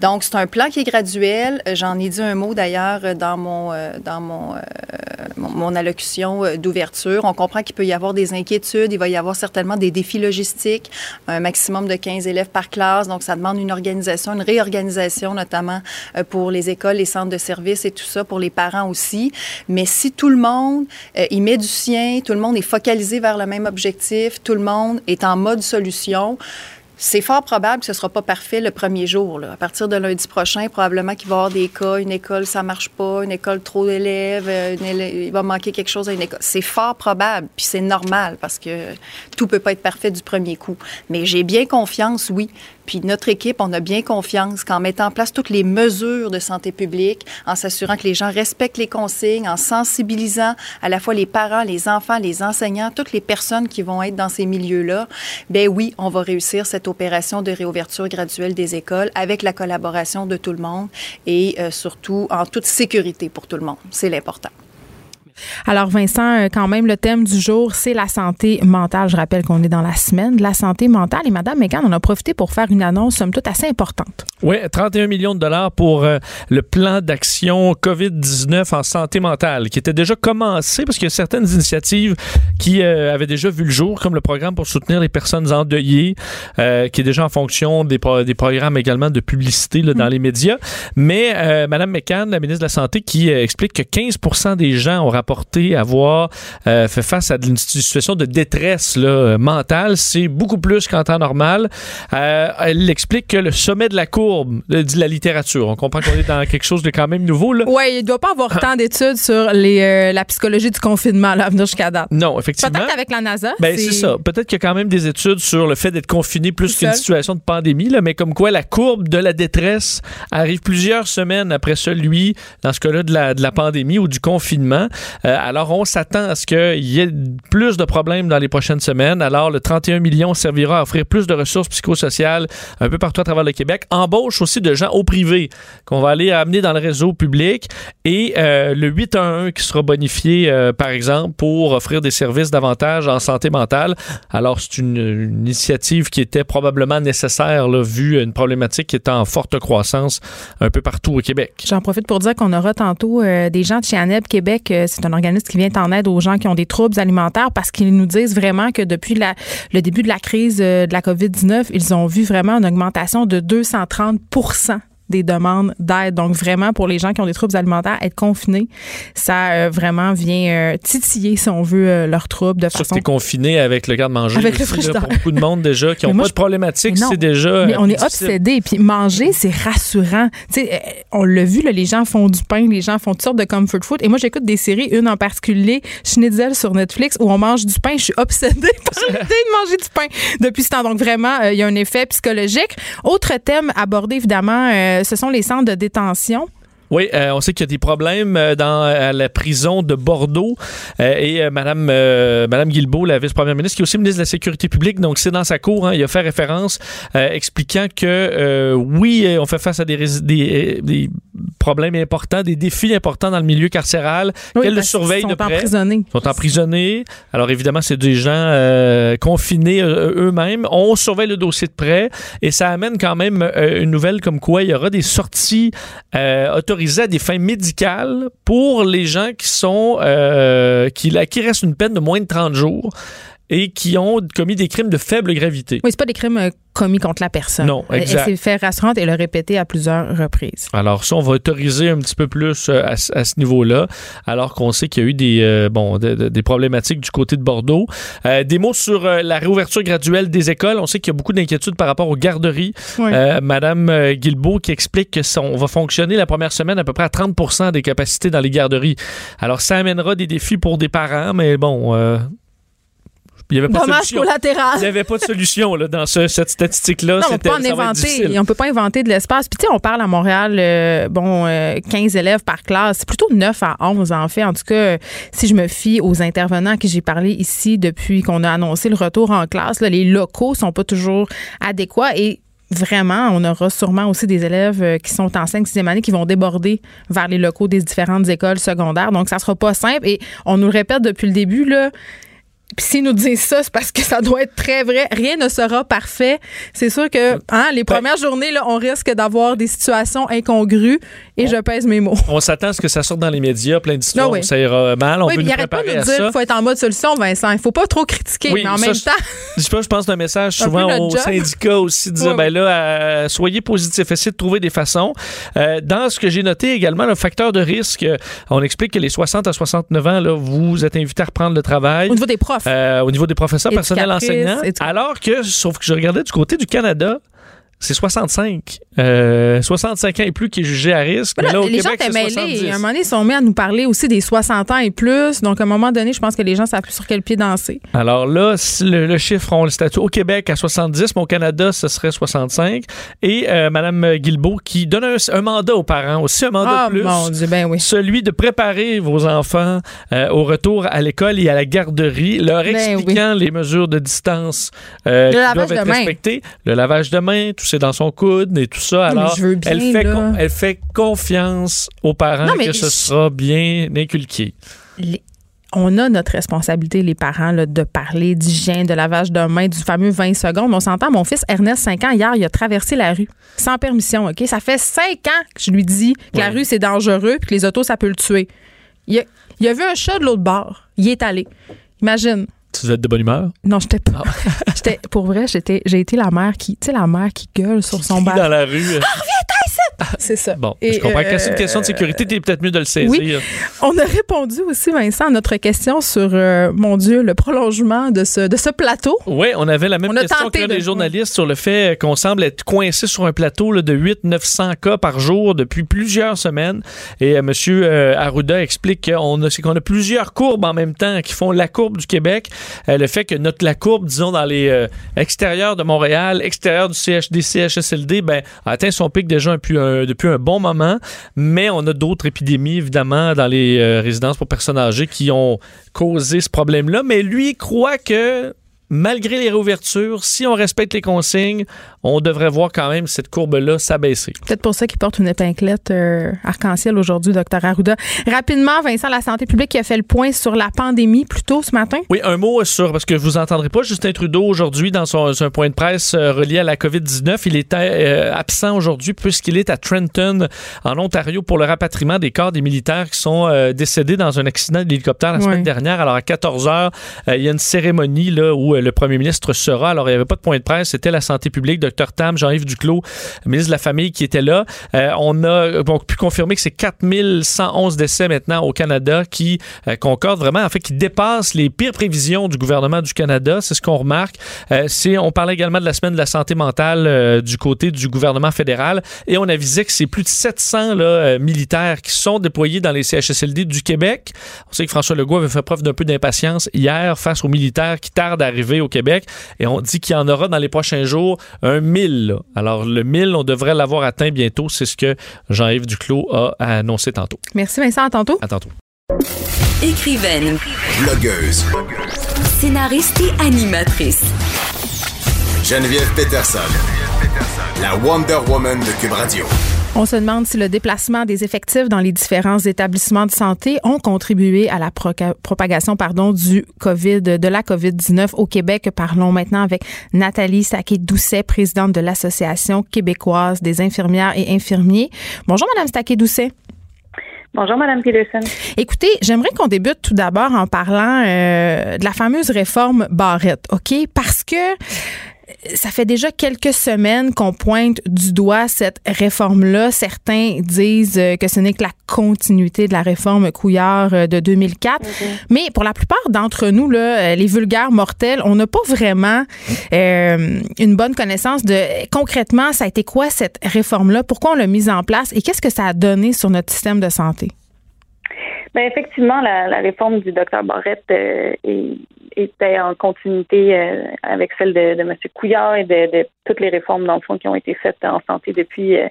Donc, c'est un plan qui est graduel. J'en ai dit un mot d'ailleurs dans mon euh, dans euh, mon, mon, allocution euh, d'ouverture. On comprend qu'il peut y avoir des inquiétudes, il va y avoir certainement des défis logistiques, un maximum de 15 élèves par classe, donc ça demande une organisation, une réorganisation notamment euh, pour les écoles, les centres de services et tout ça, pour les parents aussi. Mais si tout le monde y met du sien, tout le monde est focalisé vers le même objectif, tout le monde est en mode solution, c'est fort probable que ce ne sera pas parfait le premier jour. À partir de lundi prochain, probablement qu'il va y avoir des cas, une école, ça marche pas, une école, trop d'élèves, euh, il va manquer quelque chose à une école. C'est fort probable, puis c'est normal parce que tout peut pas être parfait du premier coup. Mais j'ai bien confiance, oui, puis notre équipe, on a bien confiance qu'en mettant en place toutes les mesures de santé publique, en s'assurant que les gens respectent les consignes, en sensibilisant à la fois les parents, les enfants, les enseignants, toutes les personnes qui vont être dans ces milieux-là, ben oui, on va réussir cette opération de réouverture graduelle des écoles avec la collaboration de tout le monde et euh, surtout en toute sécurité pour tout le monde. C'est l'important. Alors, Vincent, euh, quand même, le thème du jour, c'est la santé mentale. Je rappelle qu'on est dans la semaine de la santé mentale. Et Madame Megan on a profité pour faire une annonce, somme toute, assez importante. Oui, 31 millions de dollars pour euh, le plan d'action COVID-19 en santé mentale, qui était déjà commencé parce qu'il y a certaines initiatives qui euh, avaient déjà vu le jour, comme le programme pour soutenir les personnes endeuillées, qui est déjà en fonction des, des programmes également de publicité là, dans mm. les médias. Mais Madame McCann, la ministre de la Santé, qui explique que 15% des gens ont rapporté avoir euh, fait face à une situation de détresse là, mentale. C'est beaucoup plus qu'en temps normal. Euh, elle explique que le sommet de la courbe, euh, dit la littérature, on comprend qu'on est dans quelque chose de quand même nouveau. Oui, il ne doit pas avoir tant d'études sur les, la psychologie du confinement là, à venir jusqu'à date. Non, effectivement. Peut-être avec la NASA. Ben, c'est ça. Peut-être qu'il y a quand même des études sur le fait d'être confiné plus qu'une situation de pandémie, là, mais comme quoi la courbe de la détresse arrive plusieurs semaines après celui, dans ce cas-là, de la, de la pandémie ou du confinement. Euh, alors, on s'attend à ce qu'il y ait plus de problèmes dans les prochaines semaines. Alors, le 31 millions servira à offrir plus de ressources psychosociales un peu partout à travers le Québec. Embauche aussi de gens au privé qu'on va aller amener dans le réseau public et euh, le 811 qui sera bonifié, euh, par exemple, pour offrir des services davantage en santé mentale. Alors, c'est une, initiative qui était probablement nécessaire, là, vu une problématique qui est en forte croissance un peu partout au Québec. J'en profite pour dire qu'on aura tantôt des gens de chez ANEB Québec. Un organisme qui vient en aide aux gens qui ont des troubles alimentaires parce qu'ils nous disent vraiment que depuis le début de la crise euh, de la COVID-19, ils ont vu vraiment une augmentation de 230 des demandes d'aide. Donc vraiment, pour les gens qui ont des troubles alimentaires, être confinés, ça euh, vraiment vient euh, titiller, si on veut, euh, leurs troubles de façon... t'es confiné avec le garde-manger. Avec le aussi, là, frigidaire. Pour beaucoup de monde déjà qui n'ont pas je- de problématique, c'est déjà. Mais on est obsédé. Puis manger, c'est rassurant. Tu sais, euh, on l'a vu, là, les gens font du pain, les gens font toutes sortes de comfort food. Et moi, j'écoute des séries, une en particulier, Schnitzel sur Netflix, où on mange du pain. Je suis obsédée par l'idée de manger du pain depuis ce temps. Donc vraiment, il y a un effet psychologique. Autre thème abordé, évidemment, ce sont les centres de détention. Oui, euh, on sait qu'il y a des problèmes euh, dans à la prison de Bordeaux euh, et Madame Madame Guilbeault, la vice-première ministre, qui est aussi ministre de la Sécurité publique, donc c'est dans sa cour. hein, il a fait référence expliquant que oui, on fait face à des, rés- des, des problèmes importants, des défis importants dans le milieu carcéral, Oui, qu'elle le surveille sont de près. emprisonnés. Ils sont emprisonnés. Alors évidemment, c'est des gens confinés eux-mêmes. On surveille le dossier de près et ça amène quand même une nouvelle comme quoi il y aura des sorties euh, autorisées à des fins médicales pour les gens qui sont euh, qui, qui une peine de moins de 30 jours et qui ont commis des crimes de faible gravité. Oui, c'est pas des crimes euh, commis contre la personne. Non, exact. S'est fait rassurante et l'a répété à plusieurs reprises. Alors ça, on va autoriser un petit peu plus euh, à, ce- à ce niveau-là, alors qu'on sait qu'il y a eu des, euh, bon, de- de- des problématiques du côté de Bordeaux. Des mots sur la réouverture graduelle des écoles. On sait qu'il y a beaucoup d'inquiétudes par rapport aux garderies. Oui. Madame Guilbeault qui explique que ça, on va fonctionner la première semaine à peu près à 30% des capacités dans les garderies. Alors ça amènera des défis pour des parents, mais bon... euh, il n'y avait pas de solution. collatéral. Il n'y avait pas de solution là, dans ce- cette statistique-là. Non, on peut pas en inventer. On peut pas inventer de l'espace. Puis tu sais, on parle à Montréal, euh, bon, euh, 15 élèves par classe. C'est plutôt 9 à 11 en fait. En tout cas, euh, si je me fie aux intervenants à qui j'ai parlé ici depuis qu'on a annoncé le retour en classe, là, les locaux sont pas toujours adéquats et Vraiment, on aura sûrement aussi des élèves euh, qui sont en 5 6e année qui vont déborder vers les locaux des différentes écoles secondaires. Donc, ça sera pas simple. Et on nous le répète depuis le début, là, puis s'ils nous disent ça, c'est parce que ça doit être très vrai. Rien ne sera parfait. C'est sûr que hein, les premières journées, là, on risque d'avoir des situations incongrues et je pèse mes mots. On s'attend à ce que ça sorte dans les médias, plein d'histoires Ah oui. ça ira mal. On oui, peut nous pas de nous à dire ça. qu'il faut être en mode solution, Vincent. Il faut pas trop critiquer, Oui, mais en ça, même je- temps, Je je pense un message souvent aux syndicats aussi, de dire, ben là, euh, soyez positifs, essayez de trouver des façons. Euh, dans ce que j'ai noté également, le facteur de risque, euh, on explique que les 60 à 69 ans, là, vous êtes invités à reprendre le travail. au niveau des profs. Euh, au niveau des professeurs, enseignants. édu- Alors que, sauf que je regardais du côté du Canada, c'est 65. Euh, 65 ans et plus qui est jugé à risque. Voilà, Mais là, au les gens étaient mêlés. 70. À un moment donné, ils sont mis à nous parler aussi des 60 ans et plus. Donc, à un moment donné, je pense que les gens savent plus sur quel pied danser. Alors là, le, le chiffre, on le statut au Québec à 70, mais au Canada, ce serait 65. Et euh, Mme Guilbeault qui donne un, un mandat aux parents, aussi un mandat Ah, de plus. mon Dieu, ben oui. Celui de préparer vos enfants euh, au retour à l'école et à la garderie, leur Ben expliquant les mesures de distance euh, Le qui lavage doivent de être respectées. Le lavage de main, tout c'est dans son coude et tout ça. Alors, je veux bien, elle, fait là. con- elle fait confiance aux parents Non, que ce je- sera bien inculqué. Les- on a notre responsabilité, les parents, là, de parler d'hygiène, de lavage de main, du fameux 20 secondes. On s'entend, mon fils Ernest, 5 ans, hier, il a traversé la rue sans permission, OK? Ça fait 5 ans que je lui dis que la rue, c'est dangereux puis que les autos, ça peut le tuer. Il a, il a vu un chat de l'autre bord. Il est allé. Imagine. Tu devais être de bonne humeur? Non, j'étais pas. Ah. j'étais, pour vrai, j'étais, j'ai été la mère qui, tu sais, la mère qui gueule sur son bar. dans la rue. euh, C'est ça. Bon, Et, je comprends que c'est une euh, question de sécurité, t'es peut-être mieux de le saisir. Oui. On a répondu aussi, Vincent, à notre question sur, euh, mon Dieu, le prolongement de ce, de ce plateau. Oui, on avait la même On question que de- les journalistes sur le fait qu'on semble être coincé sur un plateau là, de 800-900 cas par jour depuis plusieurs semaines. Et euh, M. Arruda explique qu'on a, qu'on a plusieurs courbes en même temps qui font la courbe du Québec. Euh, le fait que notre, la courbe, disons, dans les euh, extérieurs de Montréal, extérieur du CHD, CHSLD, ben, a atteint son pic déjà depuis un, un bon moment. Mais on a d'autres épidémies, évidemment, dans les euh, résidences pour personnes âgées qui ont causé ce problème-là. Mais lui croit que malgré les réouvertures, si on respecte les consignes, on devrait voir quand même cette courbe-là s'abaisser. Peut-être pour ça qu'il porte une épinglette euh, arc-en-ciel aujourd'hui, docteur Arruda. Rapidement, Vincent, la santé publique qui a fait le point sur la pandémie plus tôt ce matin. Oui, un mot sur, parce que vous entendrez pas Justin Trudeau aujourd'hui dans son, son point de presse euh, relié à la COVID-19. Il était euh, absent aujourd'hui puisqu'il est à Trenton, en Ontario, pour le rapatriement des corps des militaires qui sont euh, décédés dans un accident d'hélicoptère la semaine dernière. Alors, à 14 heures, euh, il y a une cérémonie là, où le premier ministre sera. Alors, il n'y avait pas de point de presse. C'était la santé publique, Dr Tam, Jean-Yves Duclos, ministre de la Famille, qui était là. on a donc pu confirmer que c'est 4111 décès maintenant au Canada qui concordent vraiment, en fait, qui dépassent les pires prévisions du gouvernement du Canada. C'est ce qu'on remarque. on parlait également de la semaine de la santé mentale du côté du gouvernement fédéral et on avisait que c'est plus de 700 là, militaires qui sont déployés dans les CHSLD du Québec. On sait que François Legault avait fait preuve d'un peu d'impatience hier face aux militaires qui tardent à arriver au Québec et on dit qu'il y en aura dans les prochains jours un 1000. Alors le 1000, on devrait l'avoir atteint bientôt. C'est ce que Jean-Yves Duclos a annoncé tantôt. Merci Vincent, à tantôt. À tantôt. Écrivaine. Blogueuse. Scénariste et animatrice. Geneviève Peterson. La Wonder Woman de Cube Radio. On se demande si le déplacement des effectifs dans les différents établissements de santé ont contribué à la propagation pardon, du COVID, de la COVID-19 au Québec. Parlons maintenant avec Nathalie Staquet-Doucet, présidente de l'Association québécoise des infirmières et infirmiers. Bonjour, Madame Staquet-Doucet. Bonjour, Madame Peterson. Écoutez, j'aimerais qu'on débute tout d'abord en parlant euh, de la fameuse réforme Barrette, OK? Parce que ça fait déjà quelques semaines qu'on pointe du doigt cette réforme-là. Certains disent euh, que ce n'est que la continuité de la réforme Couillard euh, de 2004. Mais pour la plupart d'entre nous, là, euh, les vulgaires mortels, on n'a pas vraiment une bonne connaissance de concrètement, ça a été quoi cette réforme-là? Pourquoi on l'a mise en place? Et qu'est-ce que ça a donné sur notre système de santé? Bien, effectivement, la, réforme du docteur Barrette est était en continuité euh, avec celle de, de M. Couillard et de, toutes les réformes, dans le fond, qui ont été faites en santé depuis euh,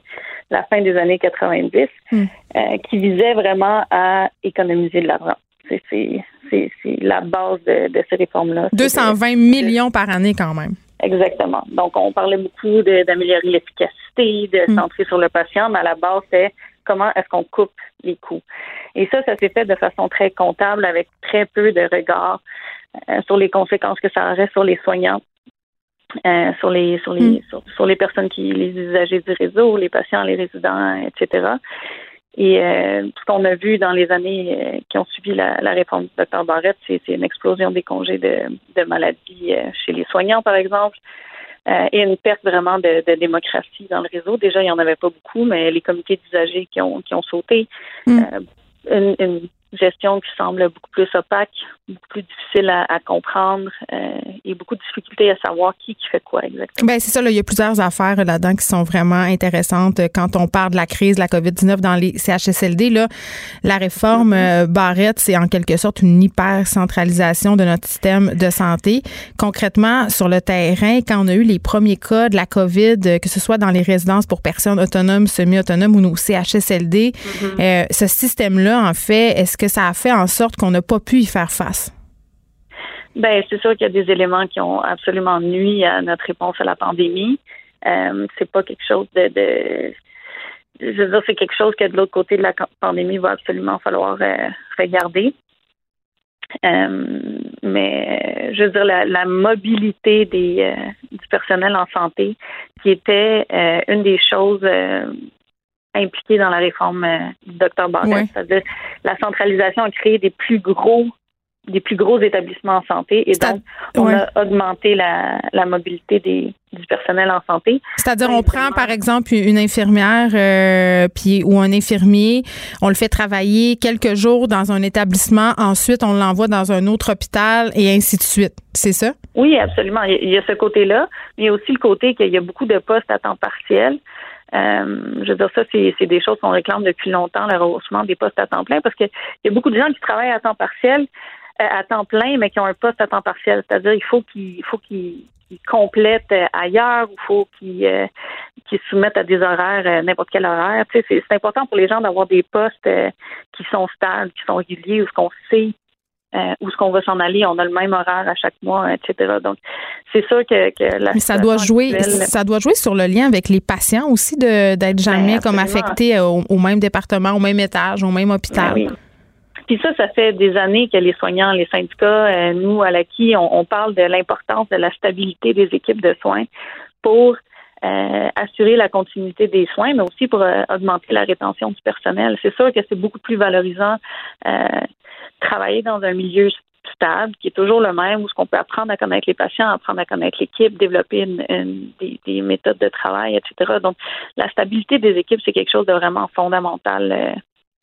la fin des années 90, hmm. euh, qui visaient vraiment à économiser de l'argent. C'est la base de, ces réformes-là. 220 millions par année quand même. Exactement. Donc, on parlait beaucoup d'améliorer l'efficacité, de hmm. centrer sur le patient, mais à la base, c'est comment est-ce qu'on coupe les coûts. Et ça, ça s'est fait de façon très comptable, avec très peu de regard euh, sur les conséquences que ça aurait sur les soignants, euh, sur les sur les mm. sur, les personnes qui les usagers du réseau, les patients, les résidents, etc. Et euh, ce qu'on a vu dans les années qui ont suivi la, réforme du Dr Barrett, c'est une explosion des congés de, de maladie chez les soignants, par exemple. et une perte vraiment de, démocratie dans le réseau. Déjà, il n'y en avait pas beaucoup, mais les comités d'usagers qui ont, qui ont sauté, mm. Une, gestion qui semble beaucoup plus opaque, beaucoup plus difficile à, comprendre euh, et beaucoup de difficultés à savoir qui qui fait quoi exactement. Ben c'est ça, là, il y a plusieurs affaires là-dedans qui sont vraiment intéressantes quand on parle de la crise de la COVID-19 dans les CHSLD. Là, la réforme euh, Barrette, c'est en quelque sorte une hyper-centralisation de notre système de santé. Concrètement, sur le terrain, quand on a eu les premiers cas de la COVID, que ce soit dans les résidences pour personnes autonomes, semi-autonomes ou nos CHSLD, mm-hmm. euh, ce système-là, en fait, est-ce que ça a fait en sorte qu'on n'a pas pu y faire face? Ben, c'est sûr qu'il y a des éléments qui ont absolument nuit à notre réponse à la pandémie. Euh, c'est pas quelque chose de, je veux dire, c'est quelque chose que de l'autre côté de la pandémie va absolument falloir euh, regarder. Euh, mais je veux dire, la, mobilité des, du personnel en santé, qui était une des choses impliqués dans la réforme du docteur Barrett. C'est-à-dire la centralisation a créé des plus gros des plus gros établissements en santé et donc on a augmenté la, mobilité des, du personnel en santé. C'est-à-dire on prend par exemple une infirmière euh, puis ou un infirmier, on le fait travailler quelques jours dans un établissement, ensuite on l'envoie dans un autre hôpital et ainsi de suite. C'est ça? Oui, absolument. Il y a ce côté-là, mais il y a aussi le côté qu'il y a beaucoup de postes à temps partiel. Euh, je veux dire, ça, c'est des choses qu'on réclame depuis longtemps, le rehaussement des postes à temps plein, parce qu'il y a beaucoup de gens qui travaillent à temps partiel, euh, à temps plein, mais qui ont un poste à temps partiel. C'est-à-dire, il faut qu'ils complètent euh, ailleurs, il faut qu'ils se soumettent à des horaires, n'importe quel horaire. C'est important pour les gens d'avoir des postes qui sont stables, qui sont réguliers, où ce qu'on sait euh, où est-ce qu'on va s'en aller, on a le même horaire à chaque mois, etc. Donc, c'est sûr que, que la Mais ça doit jouer, ça doit jouer sur le lien avec les patients aussi de d'être jamais ben, comme affectés au, même département, au même étage, au même hôpital. Ben oui. Puis ça, ça fait des années que les soignants, les syndicats, euh, nous, à l'ACI, on, on parle de l'importance de la stabilité des équipes de soins pour euh, assurer la continuité des soins, mais aussi pour augmenter la rétention du personnel. C'est sûr que c'est beaucoup plus valorisant travailler dans un milieu stable, qui est toujours le même, où ce qu'on peut apprendre à connaître les patients, apprendre à connaître l'équipe, développer une, des, méthodes de travail, etc. Donc, la stabilité des équipes, c'est quelque chose de vraiment fondamental euh,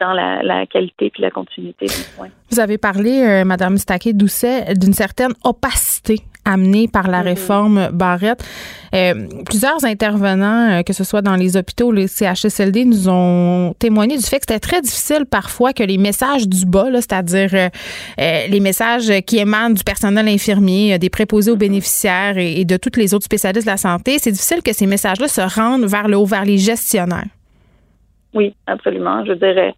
dans la, qualité puis la continuité soins. Vous avez parlé, euh, Madame Staquet-Doucet, d'une certaine opacité amenée par la mm-hmm. réforme Barrette. Euh, plusieurs intervenants, euh, que ce soit dans les hôpitaux ou les CHSLD, nous ont témoigné du fait que c'était très difficile parfois que les messages du bas, c'est-à-dire les messages qui émanent du personnel infirmier, des préposés aux mm-hmm. bénéficiaires et, et de tous les autres spécialistes de la santé, c'est difficile que ces messages-là se rendent vers le haut, vers les gestionnaires. Oui, absolument. Je dirais,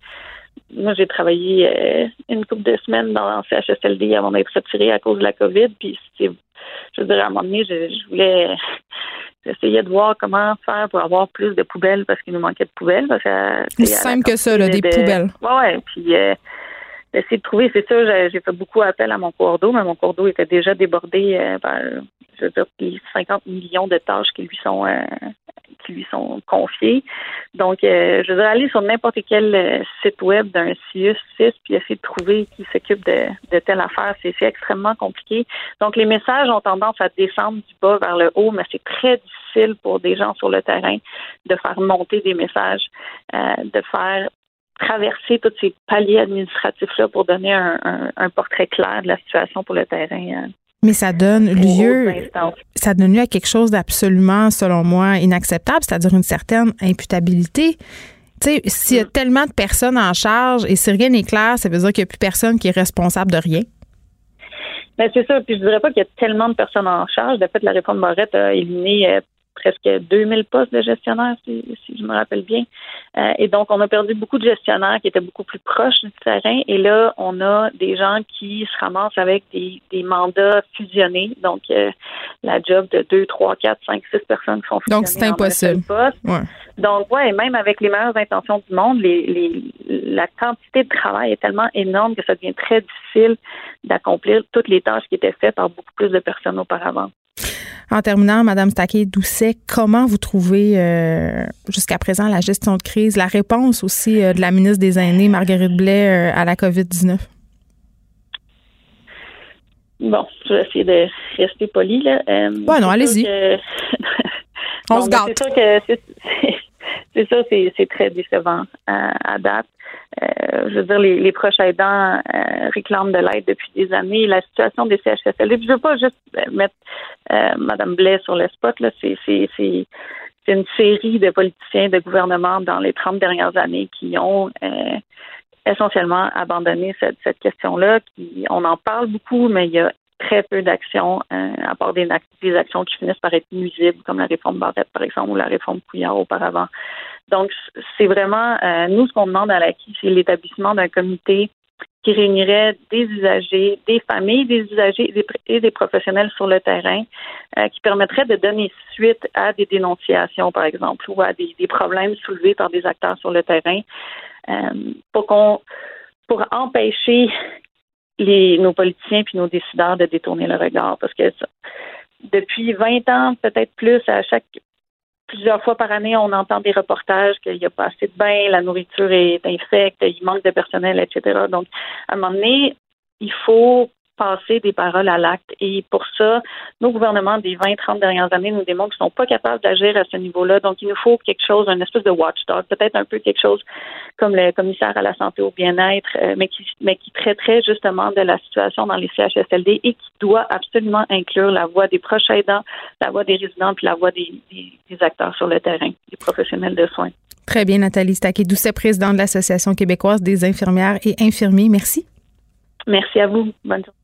moi, j'ai travaillé euh, une couple de semaines dans un CHSLD avant d'être retirée à cause de la COVID. Puis, je dirais, à un moment donné, je, voulais. J'essayais de voir comment faire pour avoir plus de poubelles parce qu'il nous manquait de poubelles. C'est simple que ça, là, des poubelles. Oui, ouais. Puis, euh, d'essayer de trouver, c'est sûr, j'ai fait beaucoup appel à mon cours d'eau, mais mon cours d'eau était déjà débordé euh, par, je veux dire, les 50 millions de tâches qui lui sont euh, qui lui sont confiées. Donc, euh, je dire, aller sur n'importe quel euh, site web d'un CIUS 6 puis essayer de trouver qui s'occupe de, telle affaire, c'est extrêmement compliqué. Donc, les messages ont tendance à descendre du bas vers le haut, mais c'est très difficile pour des gens sur le terrain de faire monter des messages, de faire traverser tous ces paliers administratifs-là pour donner un, portrait clair de la situation pour le terrain. Mais ça donne lieu, ça donne lieu à quelque chose d'absolument, selon moi, inacceptable, c'est-à-dire une certaine imputabilité. Tu sais, s'il y a mm. tellement de personnes en charge et si rien n'est clair, ça veut dire qu'il n'y a plus personne qui est responsable de rien. Ben c'est ça. Puis je dirais pas qu'il y a tellement de personnes en charge. De fait, la réforme Barrette a éliminé euh, presque 2000 postes de gestionnaires, si, je me rappelle bien. Euh, et donc, on a perdu beaucoup de gestionnaires qui étaient beaucoup plus proches du terrain. Et là, on a des gens qui se ramassent avec des, mandats fusionnés. Donc, euh, la job de 2, 3, 4, 5, 6 personnes qui sont fusionnées. Donc, c'est impossible. Donc, ouais, même avec les meilleures intentions du monde, les, la quantité de travail est tellement énorme que ça devient très difficile d'accomplir toutes les tâches qui étaient faites par beaucoup plus de personnes auparavant. En terminant, Madame Staquet-Doucet, comment vous trouvez euh, jusqu'à présent la gestion de crise, la réponse aussi euh, de la ministre des Aînés, Marguerite Blais, euh, à la COVID-19? Bon, je vais essayer de rester poli. Là. bon, non, allez-y. On se garde. C'est sûr que c'est ça, c'est très décevant à date. Euh, je veux dire, les, les proches aidants euh, réclament de l'aide depuis des années. La situation des CHSLD, je ne veux pas juste euh, mettre Mme Blais sur le spot, là, c'est, c'est, c'est, une série de politiciens, de gouvernements dans les 30 dernières années qui ont essentiellement abandonné cette, cette question-là. On en parle beaucoup, mais il y a très peu d'actions, à part des, actions qui finissent par être nuisibles, comme la réforme Barrette, par exemple, ou la réforme Couillard auparavant. Donc, c'est vraiment, euh, nous, ce qu'on demande à l'acquis, c'est l'établissement d'un comité qui réunirait des usagers, des familles des usagers et des professionnels sur le terrain, euh, qui permettrait de donner suite à des dénonciations, par exemple, ou à des, problèmes soulevés par des acteurs sur le terrain, euh, pour qu'on pour empêcher les, nos politiciens puis nos décideurs de détourner le regard. Parce que depuis 20 ans, peut-être plus, à chaque plusieurs fois par année, on entend des reportages qu'il n'y a pas assez de bains, la nourriture est infecte, il manque de personnel, etc. Donc, à un moment donné, il faut passer des paroles à l'acte. Et pour ça, nos gouvernements des 20-30 dernières années nous démontrent qu'ils ne sont pas capables d'agir à ce niveau-là. Donc, il nous faut quelque chose, une espèce de watchdog, peut-être un peu quelque chose comme le commissaire à la santé au bien-être, euh, mais, qui, mais qui traiterait justement de la situation dans les CHSLD et qui doit absolument inclure la voix des proches aidants, la voix des résidents, puis la voix des, acteurs sur le terrain, des professionnels de soins. Très bien, Nathalie Staquet-Doucet, présidente de l'Association québécoise des infirmières et infirmiers. Merci. Merci à vous. Bonne journée.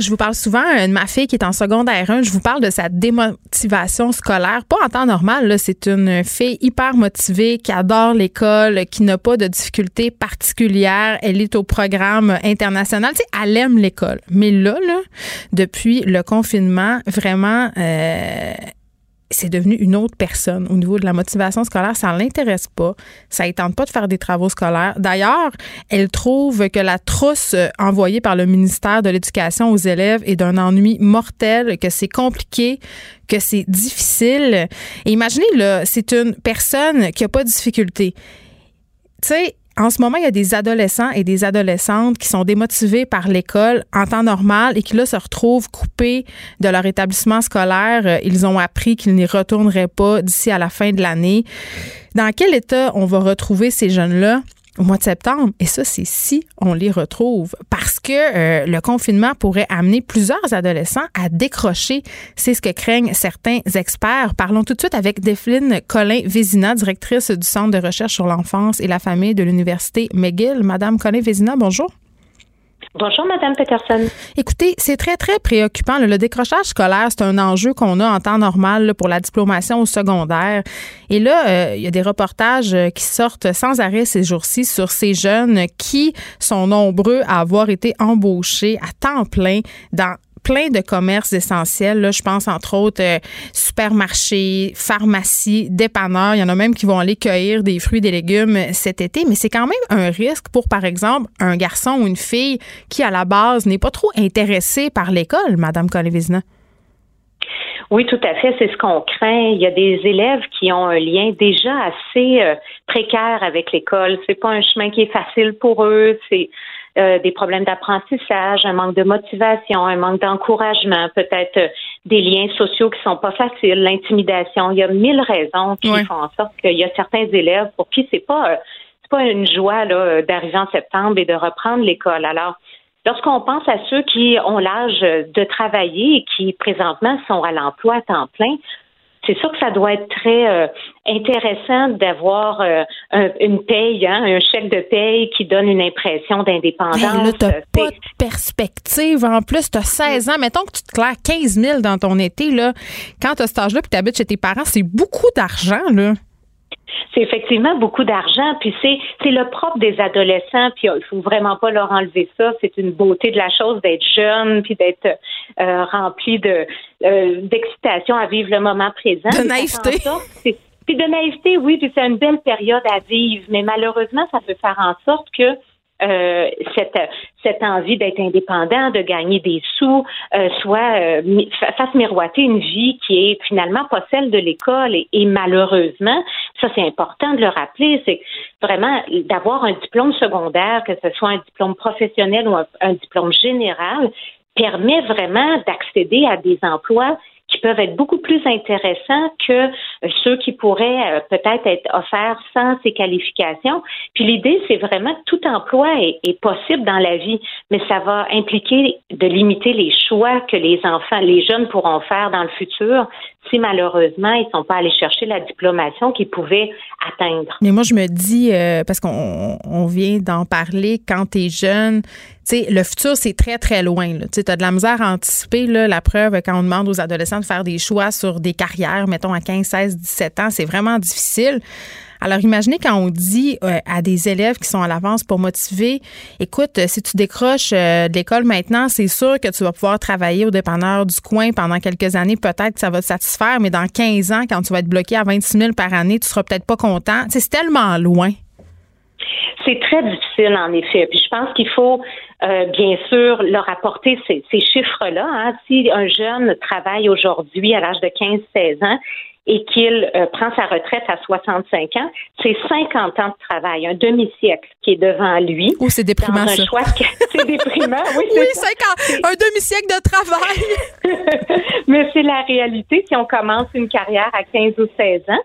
Je vous parle souvent euh, de ma fille qui est en secondaire 1. Je vous parle de sa démotivation scolaire. Pas en temps normal, là. C'est une fille hyper motivée, qui adore l'école, qui n'a pas de difficultés particulières. Elle est au programme international. Tu sais, elle aime l'école. Mais là, là, depuis le confinement, vraiment, euh, c'est devenu une autre personne au niveau de la motivation scolaire. Ça ne l'intéresse pas. Ça ne tente pas de faire des travaux scolaires. D'ailleurs, elle trouve que la trousse euh, envoyée par le ministère de l'Éducation aux élèves est d'un ennui mortel, que c'est compliqué, que c'est difficile. Et imaginez, là, c'est une personne qui n'a pas de difficulté. Tu sais, en ce moment, il y a des adolescents et des adolescentes qui sont démotivés par l'école en temps normal et qui là se retrouvent coupés de leur établissement scolaire. Euh, ils ont appris qu'ils n'y retourneraient pas d'ici à la fin de l'année. Dans quel état on va retrouver ces jeunes-là? Au mois de septembre. Et ça, c'est si on les retrouve. Parce que euh, le confinement pourrait amener plusieurs adolescents à décrocher. C'est ce que craignent certains experts. Parlons tout de suite avec Defline Colin-Vézina, directrice du Centre de recherche sur l'enfance et la famille de l'Université McGill. Madame Colin-Vézina, bonjour. Bonjour, Madame Peterson. Écoutez, c'est très, très préoccupant. Le, décrochage scolaire, c'est un enjeu qu'on a en temps normal pour la diplomation au secondaire. Et là, euh, il y a des reportages euh, qui sortent sans arrêt ces jours-ci sur ces jeunes qui sont nombreux à avoir été embauchés à temps plein dans plein de commerces essentiels. Là, je pense entre autres euh, supermarchés, pharmacies, dépanneurs. Il y en a même qui vont aller cueillir des fruits des légumes cet été. Mais c'est quand même un risque pour, par exemple, un garçon ou une fille qui, à la base, n'est pas trop intéressé par l'école, Madame Colevizna. Oui, tout à fait. C'est ce qu'on craint. Il y a des élèves qui ont un lien déjà assez euh, précaire avec l'école. C'est pas un chemin qui est facile pour eux. C'est euh, des problèmes d'apprentissage, un manque de motivation, un manque d'encouragement, peut-être euh, des liens sociaux qui sont pas faciles, l'intimidation. Il y a mille raisons qui font en sorte qu'il y a certains élèves pour qui c'est pas euh, c'est pas une joie là d'arriver en septembre et de reprendre l'école. Alors Lorsqu'on pense à ceux qui ont l'âge de travailler et qui présentement sont à l'emploi à temps plein, c'est sûr que ça doit être très euh, intéressant d'avoir euh, une paye, hein, un chèque de paye qui donne une impression d'indépendance. là, t'as pas de perspective. En plus, tu as 16 ans. Mettons que tu te claires 15 000 dans ton été. Là. Quand tu as cet âge-là et tu habites chez tes parents, c'est beaucoup d'argent. là. C'est effectivement beaucoup d'argent, puis c'est le propre des adolescents, puis il faut vraiment pas leur enlever ça. C'est une beauté de la chose d'être jeune, puis d'être euh, rempli de euh, d'excitation à vivre le moment présent. De naïveté. Puis de naïveté, oui, puis c'est une belle période à vivre, mais malheureusement, ça peut faire en sorte que euh, cette, cette envie d'être indépendant, de gagner des sous, euh, soit euh, fasse miroiter une vie qui est finalement pas celle de l'école. Et, malheureusement, ça c'est important de le rappeler, c'est vraiment d'avoir un diplôme secondaire, que ce soit un diplôme professionnel ou un diplôme général, permet vraiment d'accéder à des emplois qui peuvent être beaucoup plus intéressants que euh, ceux qui pourraient euh, peut-être être offerts sans ces qualifications. Puis l'idée, c'est vraiment que tout emploi est, possible dans la vie, mais ça va impliquer de limiter les choix que les enfants, les jeunes pourront faire dans le futur si malheureusement ils ne sont pas allés chercher la diplomation qu'ils pouvaient atteindre. Mais moi, je me dis, euh, parce qu'on vient d'en parler, quand tu es jeune, le futur, c'est très, très loin. Tu as de la misère à anticiper. La preuve, quand on demande aux adolescents de faire des choix sur des carrières, mettons à 15, 16, 17 ans, c'est vraiment difficile. Alors, imaginez quand on dit euh, à des élèves qui sont à l'avance pour motiver, écoute, si tu décroches euh, de l'école maintenant, c'est sûr que tu vas pouvoir travailler au dépanneur du coin pendant quelques années. Peut-être que ça va te satisfaire, mais dans 15 ans, quand tu vas être bloqué à 26 000 par année, tu seras peut-être pas content. c'est tellement loin. C'est très difficile, en effet. Puis je pense qu'il faut euh, bien sûr leur apporter ces, chiffres-là. Hein. Si un jeune travaille aujourd'hui à l'âge de 15-16 ans et qu'il euh, prend sa retraite à 65 ans, c'est 50 ans de travail, un demi-siècle qui est devant lui. Oh, c'est déprimant, ça. C'est déprimant, oui. oui, 50, un demi-siècle de travail. Mais c'est la réalité si on commence une carrière à 15 ou 16 ans.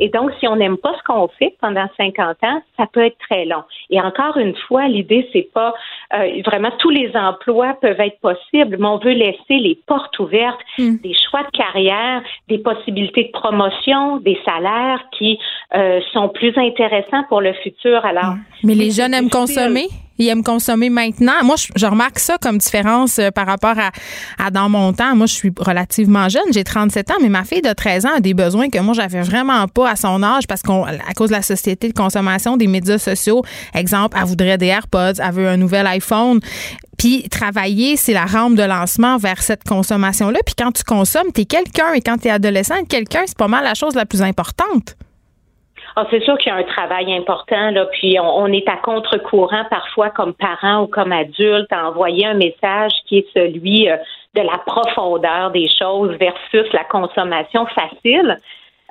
Et donc, si on n'aime pas ce qu'on fait pendant 50 ans, ça peut être très long. Et encore une fois, l'idée, c'est pas euh, vraiment tous les emplois peuvent être possibles, mais on veut laisser les portes ouvertes, hmm. des choix de carrière, des possibilités de promotion, des salaires qui euh, sont plus intéressants pour le futur. Alors, mais les jeunes aiment consommer? Ils aiment consommer maintenant. Moi, je, remarque ça comme différence euh, par rapport à, dans mon temps. Moi, je suis relativement jeune. J'ai 37 ans, mais ma fille de 13 ans a des besoins que moi, j'avais vraiment pas à son âge parce qu'à cause de la société de consommation des médias sociaux, exemple, elle voudrait des AirPods, elle veut un nouvel iPhone. Puis travailler, c'est la rampe de lancement vers cette consommation-là. Puis quand tu consommes, tu es quelqu'un. Et quand tu es adolescent, quelqu'un, c'est pas mal la chose la plus importante. Ah, c'est sûr qu'il y a un travail important, là, puis on, est à contre-courant parfois comme parents ou comme adultes à envoyer un message qui est celui euh, de la profondeur des choses versus la consommation facile.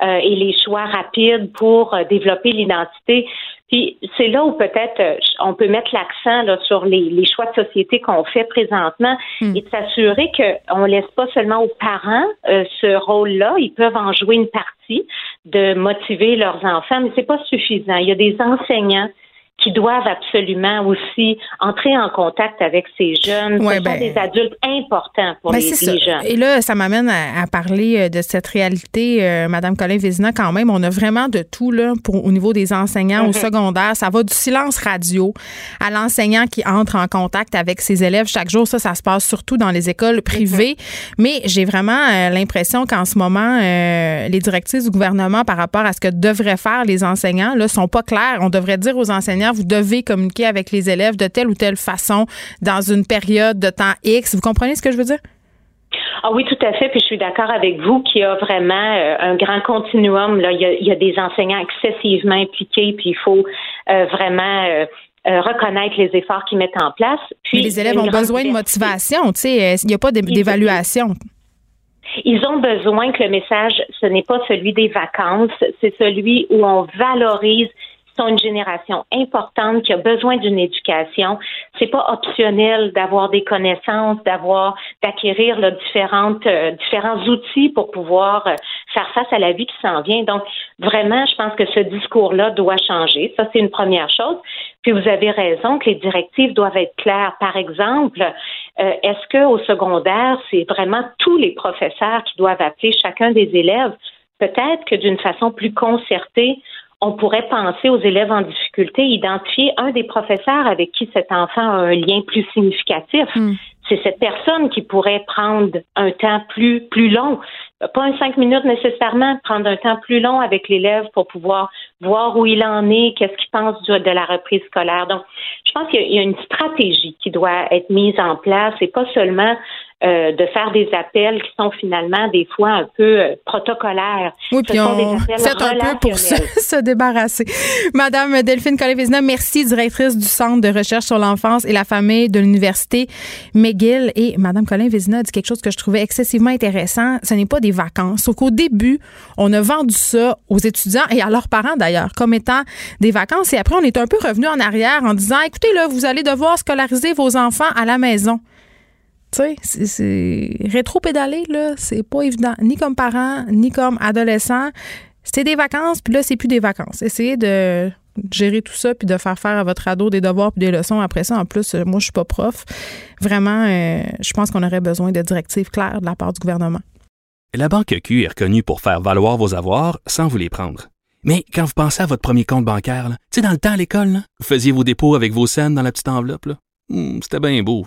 Euh, et les choix rapides pour euh, développer l'identité. Puis c'est là où peut-être euh, on peut mettre l'accent là, sur les, les, choix de société qu'on fait présentement hmm. et de s'assurer qu'on ne laisse pas seulement aux parents euh, ce rôle-là. Ils peuvent en jouer une partie de motiver leurs enfants, mais c'est pas suffisant. Il y a des enseignants qui doivent absolument aussi entrer en contact avec ces jeunes. Ce sont ben, des adultes importants pour ben, les, jeunes. Et là, ça m'amène à, parler euh, de cette réalité, euh, Madame Colin Vézina, quand même. On a vraiment de tout là, pour, au niveau des enseignants au mhm. secondaire. Ça va du silence radio à l'enseignant qui entre en contact avec ses élèves chaque jour. Ça, ça se passe surtout dans les écoles privées. Mhm. Mais j'ai vraiment euh, l'impression qu'en ce moment, les directives du gouvernement par rapport à ce que devraient faire les enseignants là, sont pas claires. On devrait dire aux enseignants vous devez communiquer avec les élèves de telle ou telle façon dans une période de temps X. Vous comprenez ce que je veux dire? Ah oui, tout à fait. Puis je suis d'accord avec vous qu'il y a vraiment euh, un grand continuum. Là. Il, y a, des enseignants excessivement impliqués, puis il faut euh, vraiment euh, reconnaître les efforts qu'ils mettent en place. Puis, les élèves ont besoin de motivation. Tu sais, il n'y a pas d'évaluation? Ils ont besoin que le message, ce n'est pas celui des vacances, c'est celui où on valorise sont une génération importante qui a besoin d'une éducation. C'est pas optionnel d'avoir des connaissances, d'avoir, d'acquérir différentes, euh, différents outils pour pouvoir euh, faire face à la vie qui s'en vient. Donc, vraiment, je pense que ce discours-là doit changer. Ça, c'est une première chose. Puis vous avez raison que les directives doivent être claires. Par exemple, euh, est-ce que au secondaire, c'est vraiment tous les professeurs qui doivent appeler chacun des élèves? Peut-être que d'une façon plus concertée, on pourrait penser aux élèves en difficulté, identifier un des professeurs avec qui cet enfant a un lien plus significatif. Hmm. C'est cette personne qui pourrait prendre un temps plus, plus long, pas un cinq minutes nécessairement, prendre un temps plus long avec l'élève pour pouvoir voir où il en est, qu'est-ce qu'il pense de la reprise scolaire. Donc, je pense qu'il y a une stratégie qui doit être mise en place et pas seulement euh, de faire des appels qui sont finalement des fois un peu euh, protocolaires. Oui, puis on fait un peu pour se, débarrasser. Madame Delphine Collet-Vézina, merci, directrice du Centre de recherche sur l'enfance et la famille de l'Université McGill. Et Madame Colin-Vézina a dit quelque chose que je trouvais excessivement intéressant. Ce n'est pas des vacances. Sauf qu'au début, on a vendu ça aux étudiants et à leurs parents d'ailleurs comme étant des vacances. Et après, on est un peu revenu en arrière en disant, écoutez, là, vous allez devoir scolariser vos enfants à la maison. Tu sais, c'est rétro-pédaler, là, c'est pas évident, ni comme parent, ni comme adolescent. C'était des vacances, puis là, c'est plus des vacances. Essayez de gérer tout ça, puis de faire faire à votre ado des devoirs puis des leçons après ça. En plus, euh, moi, je suis pas prof. Vraiment, euh, je pense qu'on aurait besoin de directives claires de la part du gouvernement. La Banque Q est reconnue pour faire valoir vos avoirs sans vous les prendre. Mais quand vous pensez à votre premier compte bancaire, tu sais, dans le temps à l'école, vous faisiez vos dépôts avec vos scènes dans la petite enveloppe. Hmm, c'était bien beau.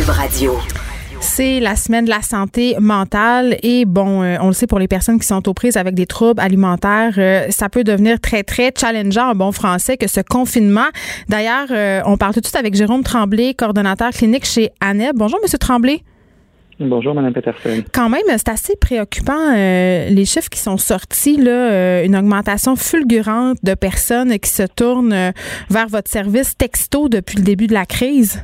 Radio. C'est la semaine de la santé mentale et bon, euh, on le sait pour les personnes qui sont aux prises avec des troubles alimentaires, euh, ça peut devenir très très challengeant en bon français que ce confinement. D'ailleurs, euh, on parle tout de suite avec Jérôme Tremblay, coordonnateur clinique chez ANEB. Bonjour Monsieur Tremblay. Bonjour, Mme Peterson. Quand même, c'est assez préoccupant, les chiffres qui sont sortis, là, une augmentation fulgurante de personnes qui se tournent vers votre service texto depuis le début de la crise.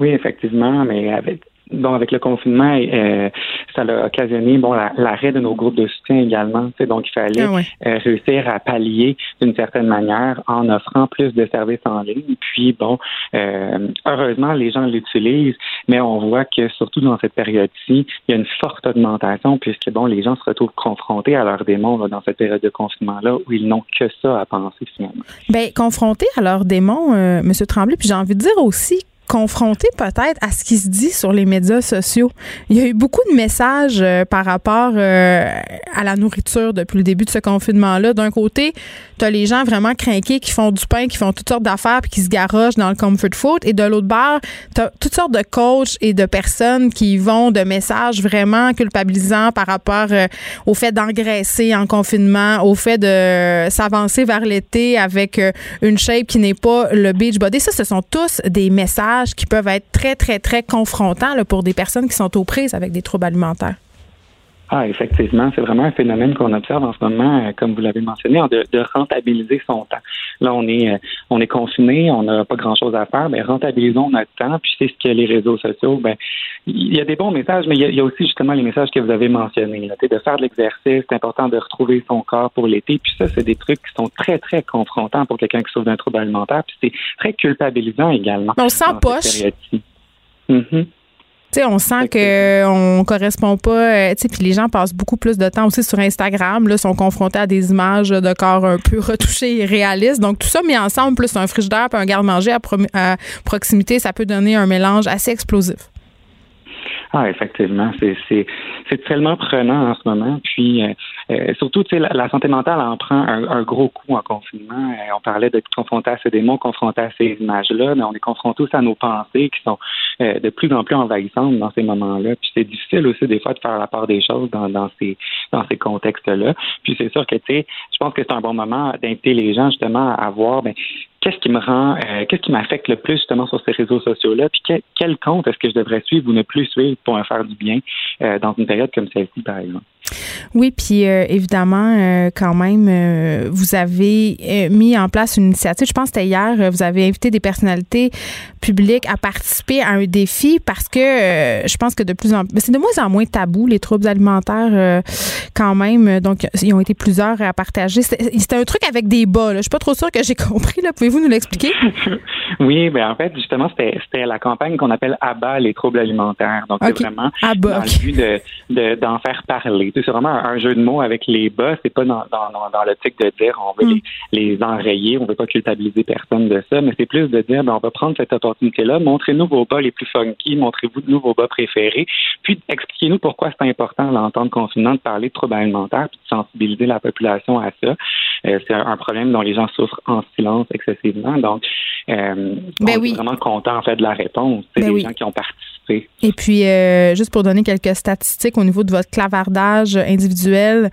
Oui, effectivement, mais avec bon, avec le confinement, euh, ça a occasionné bon l'arrêt de nos groupes de soutien également. Donc, il fallait Ah ouais. euh, réussir à pallier d'une certaine manière en offrant plus de services en ligne. Puis, bon, euh, heureusement, les gens l'utilisent, mais on voit que surtout dans cette période-ci, il y a une forte augmentation puisque, bon, les gens se retrouvent confrontés à leurs démons là, dans cette période de confinement-là où ils n'ont que ça à penser finalement. Ben, confronté à leurs démons, euh, M. Tremblay, puis j'ai envie de dire aussi confronté peut-être à ce qui se dit sur les médias sociaux. Il y a eu beaucoup de messages euh, par rapport euh, à la nourriture depuis le début de ce confinement-là. D'un côté, tu as les gens vraiment craqués qui font du pain, qui font toutes sortes d'affaires puis qui se garochent dans le comfort food. Et de l'autre bord, tu as toutes sortes de coachs et de personnes qui vont de messages vraiment culpabilisants par rapport euh, au fait d'engraisser en confinement, au fait de s'avancer vers l'été avec une shape qui n'est pas le beach body. Ça, ce sont tous des messages qui peuvent être très, très, très confrontants pour des personnes qui sont aux prises avec des troubles alimentaires. Ah, effectivement, c'est vraiment un phénomène qu'on observe en ce moment, euh, comme vous l'avez mentionné, de, de rentabiliser son temps. Là, on est euh, on est confiné, on n'a pas grand-chose à faire, mais rentabilisons notre temps. Puis c'est ce que les réseaux sociaux, ben il y a des bons messages, mais il y a, il y a aussi justement les messages que vous avez mentionnés. Là, de faire de l'exercice, c'est important de retrouver son corps pour l'été. Puis ça, c'est des trucs qui sont très très confrontants pour quelqu'un qui souffre d'un trouble alimentaire. Puis c'est très culpabilisant également. Mais on se sent dans sais, on sent que on correspond pas. euh, Tu sais, puis les gens passent beaucoup plus de temps aussi sur Instagram. Là, sont confrontés à des images de corps un peu retouchés et réalistes. Donc tout ça mis ensemble, plus un frigidaire, puis un garde-manger à, pro- à proximité, ça peut donner un mélange assez explosif. Ah, effectivement, c'est tellement prenant en ce moment. Puis euh, euh, surtout, la, la santé mentale en prend un, gros coup en confinement. Euh, on parlait d'être confronté à ces démons, confronté à ces images-là, mais on est confronté aussi à nos pensées qui sont euh, de plus en plus envahissantes dans ces moments-là. Puis c'est difficile aussi des fois de faire la part des choses dans, dans ces dans ces contextes-là. Puis c'est sûr que tu sais, je pense que c'est un bon moment d'inviter les gens justement à voir ben qu'est-ce qui me rend, euh, qu'est-ce qui m'affecte le plus justement sur ces réseaux sociaux-là, puis quel, compte est-ce que je devrais suivre ou ne plus suivre pour me faire du bien euh, dans une période comme celle-ci, par exemple? Oui, puis euh, évidemment, euh, quand même, euh, vous avez mis en place une initiative. Je pense que c'était hier, vous avez invité des personnalités publiques à participer à un défi parce que je pense que de plus en plus, c'est de moins en moins tabou les troubles alimentaires quand même. Donc, ils ont été plusieurs à partager. C'était un truc avec des bas. Là. Je suis pas trop sûre que j'ai compris. Pouvez-vous nous l'expliquer? Oui, ben en fait, justement, c'était la campagne qu'on appelle Abat les troubles alimentaires. Donc, c'est vraiment Abat, dans ok. le but de de- d'en faire parler. C'est vraiment un, jeu de mots avec les bas. C'est pas dans, dans, dans, l'optique de dire on veut Mm. les, les enrayer, on veut pas culpabiliser personne de ça, mais c'est plus de dire ben, on va prendre cette opportunité-là, montrez-nous vos bas les plus funky, montrez-vous vos bas préférés, puis expliquez-nous pourquoi c'est important dans le temps de parler de troubles alimentaires puis de sensibiliser la population à ça. Euh, c'est un, problème dont les gens souffrent en silence excessivement. Donc, euh, Ben on oui. est vraiment content en fait de la réponse. C'est Ben des oui. gens qui ont participé. Et puis, euh, juste pour donner quelques statistiques au niveau de votre clavardage individuel,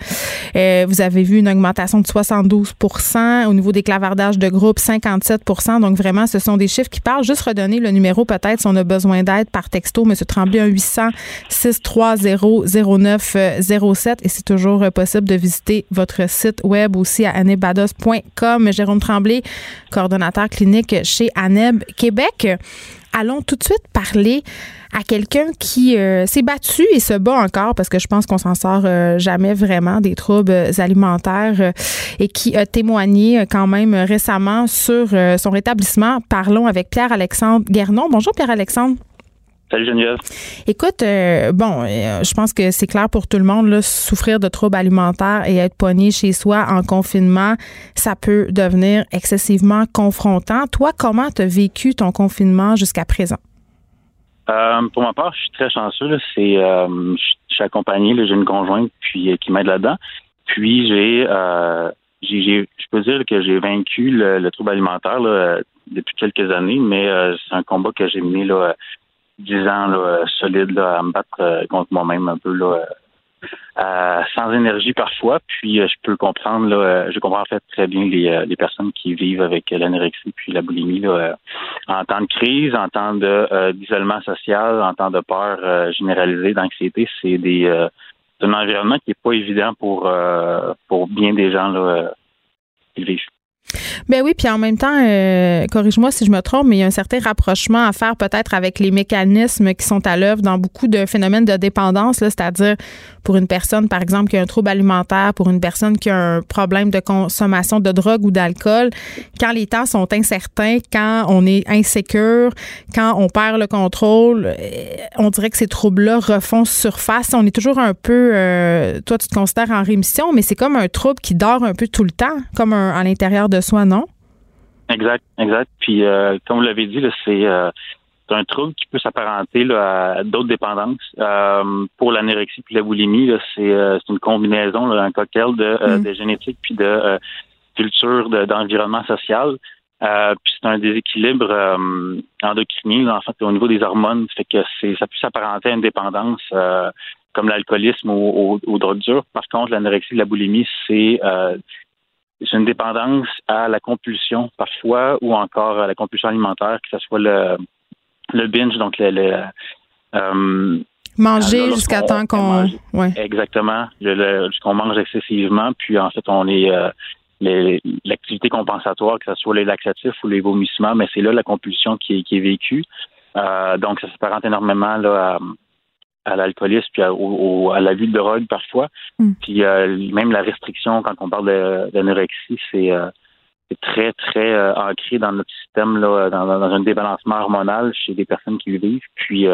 euh, vous avez vu une augmentation de 72% Au niveau des clavardages de groupe, 57% Donc, vraiment, ce sont des chiffres qui parlent. Juste redonner le numéro, peut-être, si on a besoin d'aide par texto. Monsieur Tremblay, un 800 630 0907 Et c'est toujours euh, possible de visiter votre site web aussi à anebados.com. Jérôme Tremblay, coordonnateur clinique chez ANEB Québec. Allons tout de suite parler à quelqu'un qui euh, s'est battu et se bat encore parce que je pense qu'on s'en sort euh, jamais vraiment des troubles alimentaires euh, et qui a témoigné quand même récemment sur son rétablissement. Parlons avec Pierre-Alexandre Guernon. Bonjour Pierre-Alexandre. Salut Geneviève. Écoute, euh, bon, euh, je pense que c'est clair pour tout le monde, là, souffrir de troubles alimentaires et être pogné chez soi en confinement, ça peut devenir excessivement confrontant. Toi, comment tu as vécu ton confinement jusqu'à présent? Euh, pour ma part, je suis très chanceux. C'est, euh, je suis accompagné, j'ai une conjointe puis euh, qui m'aide là-dedans. Puis j'ai, euh, j'ai, je peux dire que j'ai vaincu le, le trouble alimentaire là, euh, depuis quelques années, mais c'est un combat que j'ai mené là, euh, dix ans là, solide là, à me battre contre moi-même un peu là, euh, sans énergie parfois. Puis euh, je peux comprendre, là, euh, je comprends en fait très bien les, les personnes qui vivent avec l'anorexie puis la boulimie là, en temps de crise, en temps d'isolement social, en temps de peur généralisée, d'anxiété. C'est des un environnement qui est pas évident pour pour bien des gens là, qui vivent. Ben oui, puis en même temps, euh, corrige-moi si je me trompe, mais il y a un certain rapprochement à faire peut-être avec les mécanismes qui sont à l'œuvre dans beaucoup de phénomènes de dépendance, c'est-à-dire pour une personne, par exemple, qui a un trouble alimentaire, pour une personne qui a un problème de consommation de drogue ou d'alcool, quand les temps sont incertains, quand on est insécure, quand on perd le contrôle, euh, on dirait que ces troubles-là refont surface. On est toujours un peu, euh, toi tu te considères en rémission, mais c'est comme un trouble qui dort un peu tout le temps, comme à l'intérieur de soi, non? Exact, exact. Puis, euh, comme vous l'avez dit, c'est euh, un trouble qui peut s'apparenter à d'autres dépendances. Euh, pour l'anorexie puis la boulimie, c'est une combinaison, un cocktail de, mm. de génétique puis de culture, d'environnement social. puis c'est un déséquilibre endocrinien, en fait, au niveau des hormones. Fait que c'est ça peut s'apparenter à une dépendance comme l'alcoolisme ou aux, drogues dures. Par contre, l'anorexie et la boulimie, c'est c'est une dépendance à la compulsion parfois ou encore à la compulsion alimentaire, que ce soit le, le binge, donc le, euh, manger jusqu'à temps qu'on ouais. exactement. Qu'on mange excessivement puis en fait on est euh, l'activité compensatoire que ce soit les laxatifs ou les vomissements mais c'est là la compulsion qui est, qui est vécue. Euh, donc ça s'apparente énormément là à, à l'alcoolisme puis à, au, à la de drogue parfois. Mm. Puis euh, même la restriction quand on parle d'anorexie, c'est euh, très très euh, ancré dans notre système là, dans, dans, un débalancement hormonal chez des personnes qui le vivent. Puis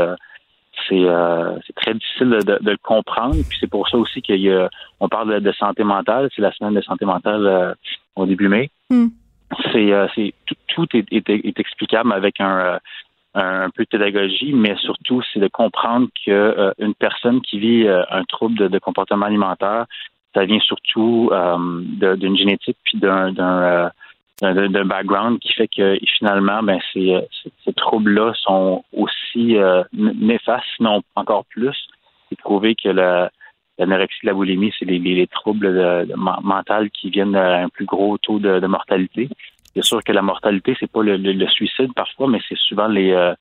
c'est c'est très difficile de, de, le comprendre. Puis c'est pour ça aussi qu'il y a on parle de, santé mentale. C'est la semaine de santé mentale au début mai. Mm. C'est c'est tout, tout est, est, est, explicable avec un un peu de pédagogie, mais surtout, c'est de comprendre que euh, une personne qui vit euh, un trouble de, comportement alimentaire, ça vient surtout euh, d'une génétique puis d'un d'un background qui fait que finalement, ben ces, troubles-là sont aussi néfastes, sinon encore plus. C'est prouvé que la l'anorexie, la boulimie, c'est les, les, troubles mentaux qui viennent à un plus gros taux de mortalité. C'est sûr que la mortalité, c'est pas le, suicide parfois, mais c'est souvent les, euh,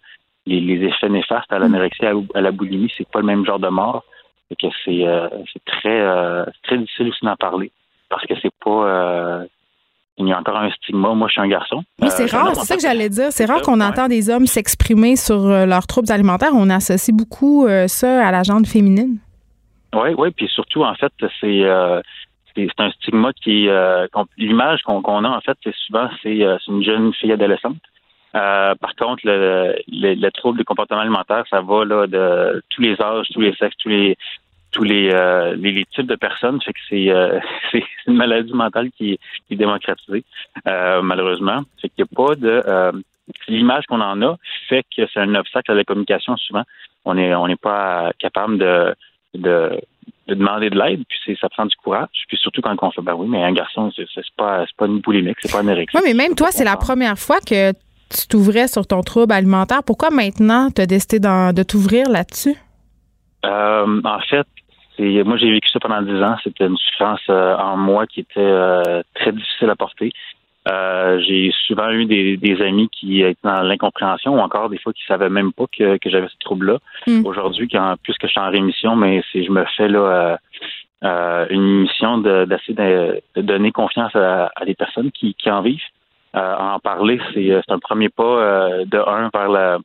les, effets néfastes à l'anorexie, à, à la boulimie. C'est pas le même genre de mort. que c'est euh, très euh, très difficile aussi d'en parler parce que c'est pas il y a encore un stigma. Moi, je suis un garçon. Oui, c'est rare. C'est ça que j'allais dire. C'est rare qu'on entend des hommes s'exprimer sur leurs troubles alimentaires. On associe beaucoup ça à la jante féminine. Oui, oui. Puis surtout, en fait, c'est c'est un stigma qui euh, l'image qu'on a en fait c'est souvent c'est euh, une jeune fille adolescente. Euh, par contre le, le, trouble du comportement alimentaire ça va là de tous les âges tous les sexes tous les tous les, les, types de personnes. Fait que c'est c'est une maladie mentale qui, est démocratisée malheureusement. Fait qu'il n'y a pas de l'image qu'on en a fait que c'est un obstacle à la communication souvent. On est on n'est pas capable de de de demander de l'aide, puis ça prend du courage. Puis surtout quand on fait, ben oui, mais un garçon, c'est pas, pas une polémique, c'est pas un Oui, mais même toi, c'est la première fois que tu t'ouvrais sur ton trouble alimentaire. Pourquoi maintenant tu as décidé de t'ouvrir là-dessus? Euh, en fait, moi j'ai vécu ça pendant dix ans. C'était une souffrance euh, en moi qui était euh, très difficile à porter. Euh, j'ai souvent eu des, des, amis qui étaient dans l'incompréhension ou encore des fois qui savaient même pas que, que j'avais ce trouble-là. Mm. Aujourd'hui, quand plus que je suis en rémission, mais si je me fais là euh, euh une mission d'essayer de, de, donner confiance à, à des personnes qui, qui en vivent. En parler, c'est un premier pas de un vers la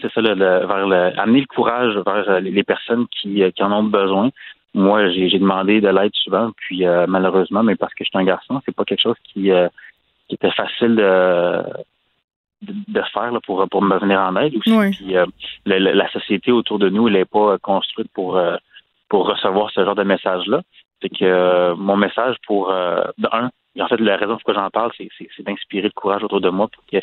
c'est ça, le, vers le, amener le courage vers les personnes qui, qui en ont besoin moi, j'ai demandé de l'aide souvent, puis euh, malheureusement, mais parce que je suis un garçon, c'est pas quelque chose qui, euh, qui était facile de, de, faire là, pour, pour me venir en aide aussi. Puis, euh, la, société autour de nous, elle n'est pas construite pour, pour recevoir ce genre de message-là. C'est que mon message pour un, en fait, la raison pour laquelle j'en parle, c'est d'inspirer le courage autour de moi pour que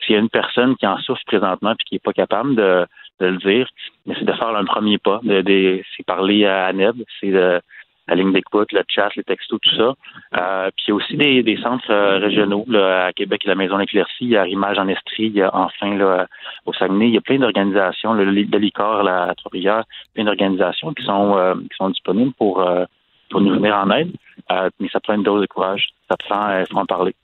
s'il y a une personne qui en souffre présentement puis qui n'est pas capable de de le dire, mais c'est de faire un premier pas. De, c'est parler à Neb, c'est la ligne d'écoute, le chat, les textos, tout ça. Euh, puis il y a aussi des, centres euh, régionaux là, à Québec, la Maison Éclaircie, à Rimage en Estrie, il y a enfin là, au Saguenay, il y a plein d'organisations, le, le Licor, la Trois-Rivières, plein d'organisations qui sont euh, qui sont disponibles pour pour nous venir en aide. mais ça prend une dose de courage. Ça prend, il faut en parler.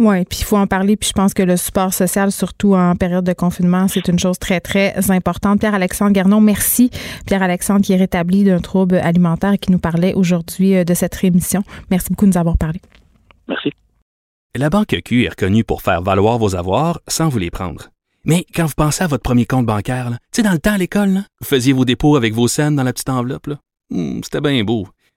Oui, puis il faut en parler. Puis je pense que le support social, surtout en période de confinement, c'est une chose très, très importante. Pierre-Alexandre Garnon, merci. Pierre-Alexandre qui est rétabli d'un trouble alimentaire et qui nous parlait aujourd'hui euh, de cette rémission. Merci beaucoup de nous avoir parlé. Merci. La Banque Q est reconnue pour faire valoir vos avoirs sans vous les prendre. Mais quand vous pensez à votre premier compte bancaire, tu sais, dans le temps à l'école, vous faisiez vos dépôts avec vos scènes dans la petite enveloppe. Hmm, C'était bien beau.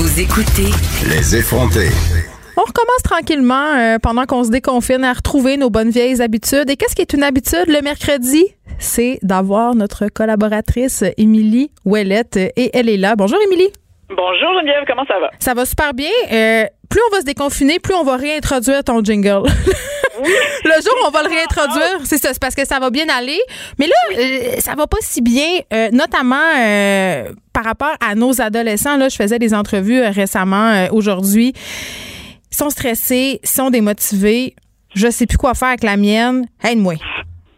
Vous écoutez Les effrontés. On recommence tranquillement euh, pendant qu'on se déconfine à retrouver nos bonnes vieilles habitudes. Et qu'est-ce qui est une habitude? Le mercredi? C'est d'avoir notre collaboratrice Émilie Ouellette et elle est là. Bonjour Émilie. Bonjour Geneviève, comment ça va? Ça va super bien. Euh, plus on va se déconfiner, plus on va réintroduire ton jingle. le jour où on va le réintroduire, c'est ça, c'est parce que ça va bien aller. Mais là, euh, ça va pas si bien, euh, notamment euh, par rapport à nos adolescents. Là, je faisais des entrevues récemment, aujourd'hui. Ils sont stressés, ils sont démotivés. Je sais plus quoi faire avec la mienne. Aide-moi.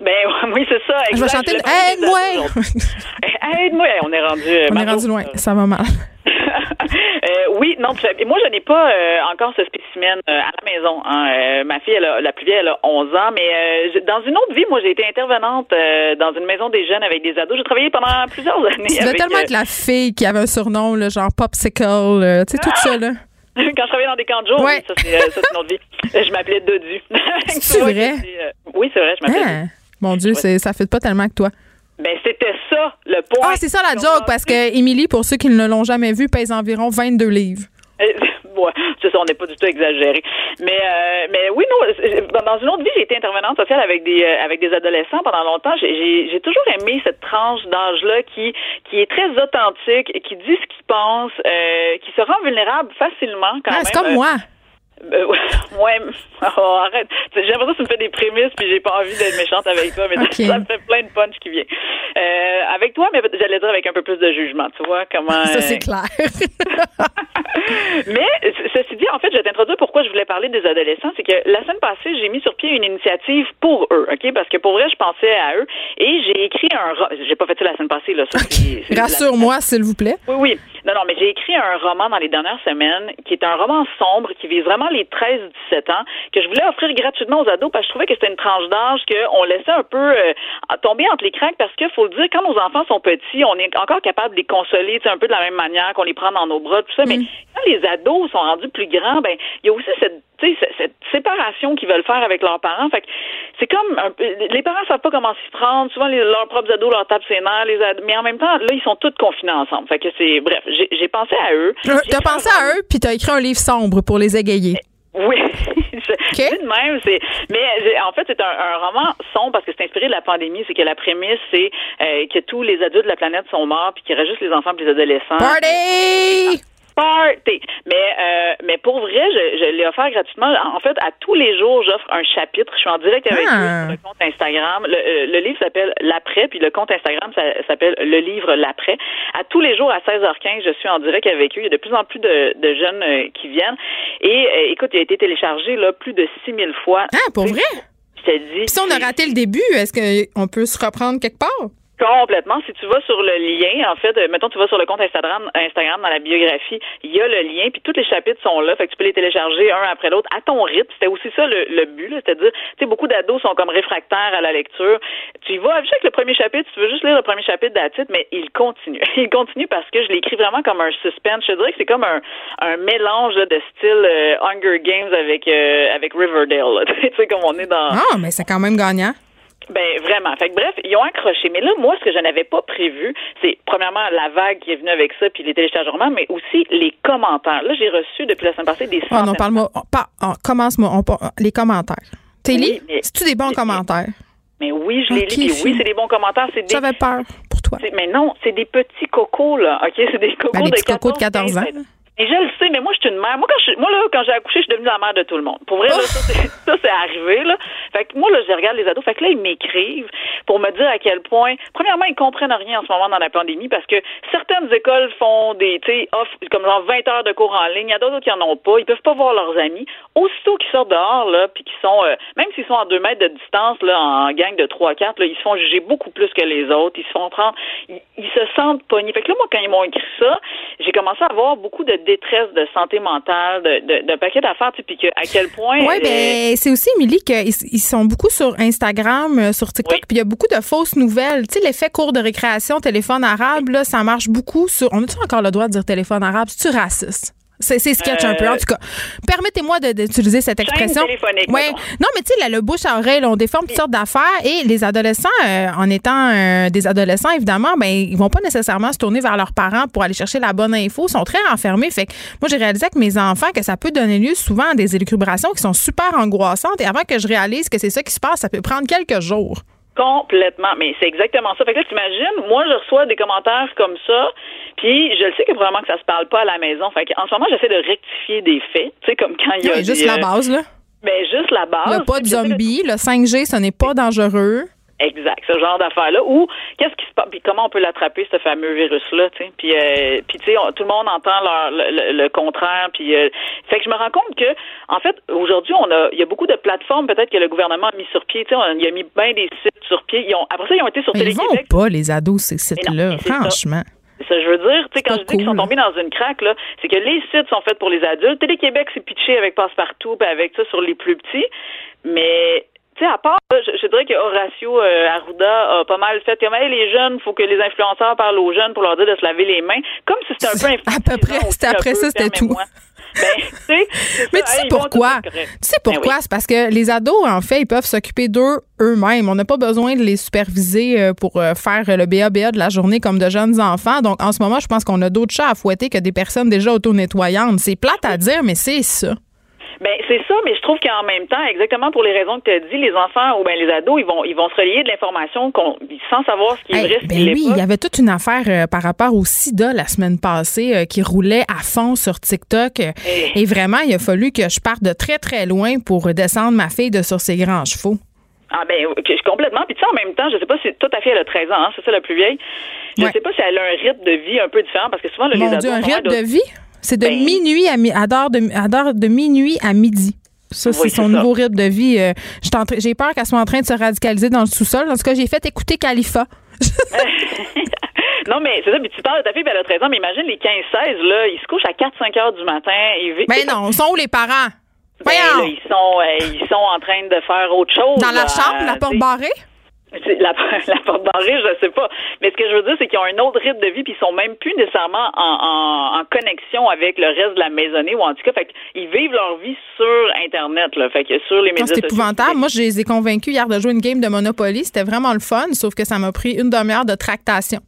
Ben oui, c'est ça. Je vais chanter Aide-moi. Aide-moi. On est rendu. On est rendu loin. Ça va mal. Euh, oui, non, moi, je n'ai pas euh, encore ce spécimen euh, à la maison. hein. Ma fille, elle a- la plus vieille, elle a 11 ans, mais je- dans une autre vie, moi, j'ai été intervenante dans une maison des jeunes avec des ados. J'ai travaillé pendant plusieurs années. Tu avec, tellement être la fille qui avait un surnom, là, genre Popsicle, tu sais, tout ça, là. Quand je travaillais dans des camps de jour, Ouais. oui, ça, c'est, une autre vie. Je m'appelais Dodu. C'est vrai? oui, c'est vrai, je m'appelais Hein? Mon Dieu, c'est, ça fait pas tellement que toi. Ben, c'était ça, le point. Ah, c'est ça la joke, parce que Émilie, pour ceux qui ne l'ont jamais vu, pèse environ 22 livres. Euh, ouais, c'est ça, on n'est pas du tout exagéré. Mais, euh, mais oui, non, dans une autre vie, j'ai été intervenante sociale avec des, euh, avec des adolescents pendant longtemps. J'ai- J'ai toujours aimé cette tranche d'âge-là qui, qui est très authentique, qui dit ce qu'il pense, euh, qui se rend vulnérable facilement quand Ah, même. c'est comme Euh, moi. Euh, ouais, oh, arrête. J'ai l'impression que tu me fais des prémices puis j'ai pas envie d'être méchante avec toi, mais ça, me fait plein de punch qui vient. Euh, avec toi, mais j'allais dire avec un peu plus de jugement, tu vois, comment... Ça, c'est euh, clair. mais ce- ceci dit, en fait, je vais t'introduire pourquoi je voulais parler des adolescents. C'est que la semaine passée, j'ai mis sur pied une initiative pour eux, OK? Parce que pour vrai, je pensais à eux et j'ai écrit un... J'ai pas fait ça la semaine passée, là. C'est- Rassure-moi, s'il vous plaît. oui, oui. Non, non, mais j'ai écrit un roman dans les dernières semaines qui est un roman sombre qui vise vraiment les 13-17 ans que je voulais offrir gratuitement aux ados parce que je trouvais que c'était une tranche d'âge qu'on laissait un peu euh, tomber entre les craques parce que faut le dire, quand nos enfants sont petits, on est encore capable de les consoler un peu de la même manière qu'on les prend dans nos bras, tout ça. Mais quand les ados sont rendus plus grands, ben il y a aussi cette tu sais, cette- séparation qu'ils veulent faire avec leurs parents. Fait c'est comme un les parents savent pas comment s'y prendre. Souvent, les- leurs propres ados leur tapent ses nerfs. Les ados- mais en même temps, là, ils sont tous confinés ensemble. Fait que c'est, bref, j'ai pensé à eux. Euh, T'as pensé à eux, puis t'as écrit un livre sombre pour les égayer. Oui, je dis de même, c'est mais en fait c'est un, un roman sombre parce que c'est inspiré de la pandémie, c'est que la prémisse c'est euh, que tous les adultes de la planète sont morts puis qu'il reste juste les enfants et les adolescents. Party! Party! Mais euh, mais pour vrai, je, je l'ai offert gratuitement. En fait, à tous les jours, j'offre un chapitre. Je suis en direct avec Ah. eux sur le compte Instagram. Le, euh, le livre s'appelle L'après, puis le compte Instagram ça, s'appelle Le livre L'après. À tous les jours à 16h15, je suis en direct avec eux. Il y a de plus en plus de, de jeunes euh, qui viennent. Et euh, écoute, il a été téléchargé là plus de 6000 fois. Ah, pour vrai? Je te dis. Puis si on a raté le début, est-ce qu'on peut se reprendre quelque part? Complètement. Si tu vas sur le lien, en fait, euh, mettons, tu vas sur le compte Instagram, Instagram dans la biographie, il y a le lien, puis tous les chapitres sont là, fait que tu peux les télécharger un après l'autre à ton rythme. C'était aussi ça le, le but, c'est-à-dire, tu sais, beaucoup d'ados sont comme réfractaires à la lecture. Tu y vas juste avec le premier chapitre, tu veux juste lire le premier chapitre d'attitude, mais il continue. Il continue parce que je l'ai écrit vraiment comme un suspense. Je dirais que c'est comme un, un mélange là, de style euh, Hunger Games avec euh, avec Riverdale. tu sais, comme on est dans. Ah, mais c'est quand même gagnant. Ben vraiment. Fait que bref, ils ont accroché. Mais là, moi, ce que je n'avais pas prévu, c'est premièrement la vague qui est venue avec ça, puis les téléchargements, mais aussi les commentaires. Là, j'ai reçu depuis la semaine passée des Oh non, parle-moi. pas- oh, Commence-moi. par- les commentaires. Oui, mais- c'est-tu des bons commentaires? Mais oui, je les lis. Puis oui, c'est des bons commentaires. Des. J'avais peur pour toi. Mais non, c'est des petits cocos là. Ok, c'est des cocos Ben, de petits cocos de 14 ans. 15, Et je le sais, mais moi, je suis une mère. Moi, quand je, moi là, quand j'ai accouché, je suis devenue la mère de tout le monde. Pour vrai, là, ça, c'est, arrivé, là. Fait que moi, là, je regarde les ados. Fait que là, ils m'écrivent pour me dire à quel point, premièrement, ils comprennent rien en ce moment dans la pandémie parce que certaines écoles font des, tu sais, offrent comme genre 20 heures de cours en ligne. Il y a d'autres qui en ont pas. Ils peuvent pas voir leurs amis. Aussitôt qu'ils sortent dehors, là, puis qu'ils sont, euh, même s'ils sont à deux mètres de distance, là, en gang de 3-4, là, ils se font juger beaucoup plus que les autres. Ils se font prendre, ils, ils se sentent pognés. Fait que là, moi, quand ils m'ont écrit ça, j'ai commencé à avoir beaucoup de détresse de santé mentale, de, de, d'un paquet d'affaires, puis que, à quel point. Oui, ben c'est aussi, Émilie, qu'ils ils sont beaucoup sur Instagram, euh, sur TikTok, puis il y a beaucoup de fausses nouvelles. Tu sais, l'effet cours de récréation, téléphone arabe, là, ça marche beaucoup sur. On a-tu encore le droit de dire téléphone arabe? C'est-tu raciste? C'est sketch un peu. En tout cas, permettez-moi d'utiliser cette expression. Ouais. Non, mais tu sais, le bouche à oreille, on déforme toutes sortes d'affaires et les adolescents, euh, en étant euh, des adolescents, évidemment, ben ils vont pas nécessairement se tourner vers leurs parents pour aller chercher la bonne info. Ils sont très renfermés. Fait que moi, j'ai réalisé avec mes enfants que ça peut donner lieu souvent à des élucubrations qui sont super angoissantes. Et avant que je réalise que c'est ça qui se passe, ça peut prendre quelques jours. Complètement, mais c'est exactement ça. Fait que là, t'imagines, moi, je reçois des commentaires comme ça, puis je le sais que probablement que ça se parle pas à la maison. Fait en ce moment, j'essaie de rectifier des faits, tu sais, comme quand il y a Ouais, juste la euh, base, là. Ben, juste la base. Le pas de J'essaie zombie, le 5G, ce n'est pas dangereux. Exact, ce genre d'affaires-là. Ou qu'est-ce qui se passe, puis comment on peut l'attraper, ce fameux virus-là, tu sais? Puis, euh, puis tu sais, tout le monde entend leur- le, contraire. Puis, euh, fait que je me rends compte que, en fait, aujourd'hui, on a, il y a beaucoup de plateformes peut-être que le gouvernement a mis sur pied. Tu sais, on- il a mis bien des sites sur pied. Ils ont, après ça, ils ont été sur Mais ils vont Télé-Québec. pas, les ados, ces sites-là, ça. franchement. Ça, je veux dire, tu sais, quand je dis qu'ils sont cool. tombés dans une craque, là, c'est que les sites sont faits pour les adultes. Télé-Québec, c'est pitché avec Passepartout, puis avec ça sur les plus petits. Mais, tu sais, à part, je, je dirais que Horacio euh, Arruda a pas mal fait hey, les jeunes, faut que les influenceurs parlent aux jeunes pour leur dire de se laver les mains. Comme si c'était un peu À peu près, c'était après ça, c'était tout. Ben, Mais ça, tu sais pourquoi? Tu sais Ben pourquoi? oui. C'est parce que les ados, en fait, ils peuvent s'occuper d'eux eux-mêmes. On n'a pas besoin de les superviser euh, pour euh, faire le BABA de la journée comme de jeunes enfants. Donc, en ce moment, je pense qu'on a d'autres chats à fouetter que des personnes déjà auto-nettoyantes. C'est plate à dire, mais c'est ça. Ben c'est ça, mais je trouve qu'en même temps, exactement pour les raisons que tu as dit, les enfants ou ben les ados, ils vont ils vont se relier de l'information sans savoir ce qui est Hey, vrai, ce ben qui oui, il y avait toute une affaire euh, par rapport au sida la semaine passée euh, qui roulait à fond sur TikTok. Eh. Et vraiment, il a fallu que je parte de très, très loin pour descendre ma fille de sur ses grands chevaux. Ah ben complètement. Puis tu sais, en même temps, je sais pas si tout à fait elle a 13 ans, hein, c'est ça la plus vieille. Je sais pas si elle a un rythme de vie un peu différent parce que souvent là, les Mon ados Dieu, un rythme ados- de vie? C'est de Ben- minuit à mi- à de, à d'heure de minuit à midi. Ça, Oui, c'est son ça. nouveau rythme de vie. Euh, J'ai peur qu'elle soit en train de se radicaliser dans le sous-sol. En tout cas, j'ai fait écouter Khalifa. Non, mais c'est ça. Puis tu parles de ta fille, elle a 13 ans, mais imagine les 15-16, là, ils se couchent à 4-5 heures du matin. Ils vi- Mais non, sont où les parents? Ben, là, ils sont euh, ils sont en train de faire autre chose. Dans la chambre, la porte barrée? La, la porte barrée, je sais pas. Mais ce que je veux dire, c'est qu'ils ont un autre rythme de vie, puis ils sont même plus nécessairement en, en, en connexion avec le reste de la maisonnée, ou en tout cas, fait qu'ils vivent leur vie sur Internet, là. Fait que sur les médias C'est épouvantable. Moi, je les ai convaincus hier de jouer une game de Monopoly. C'était vraiment le fun, sauf que ça m'a pris une demi-heure de tractation.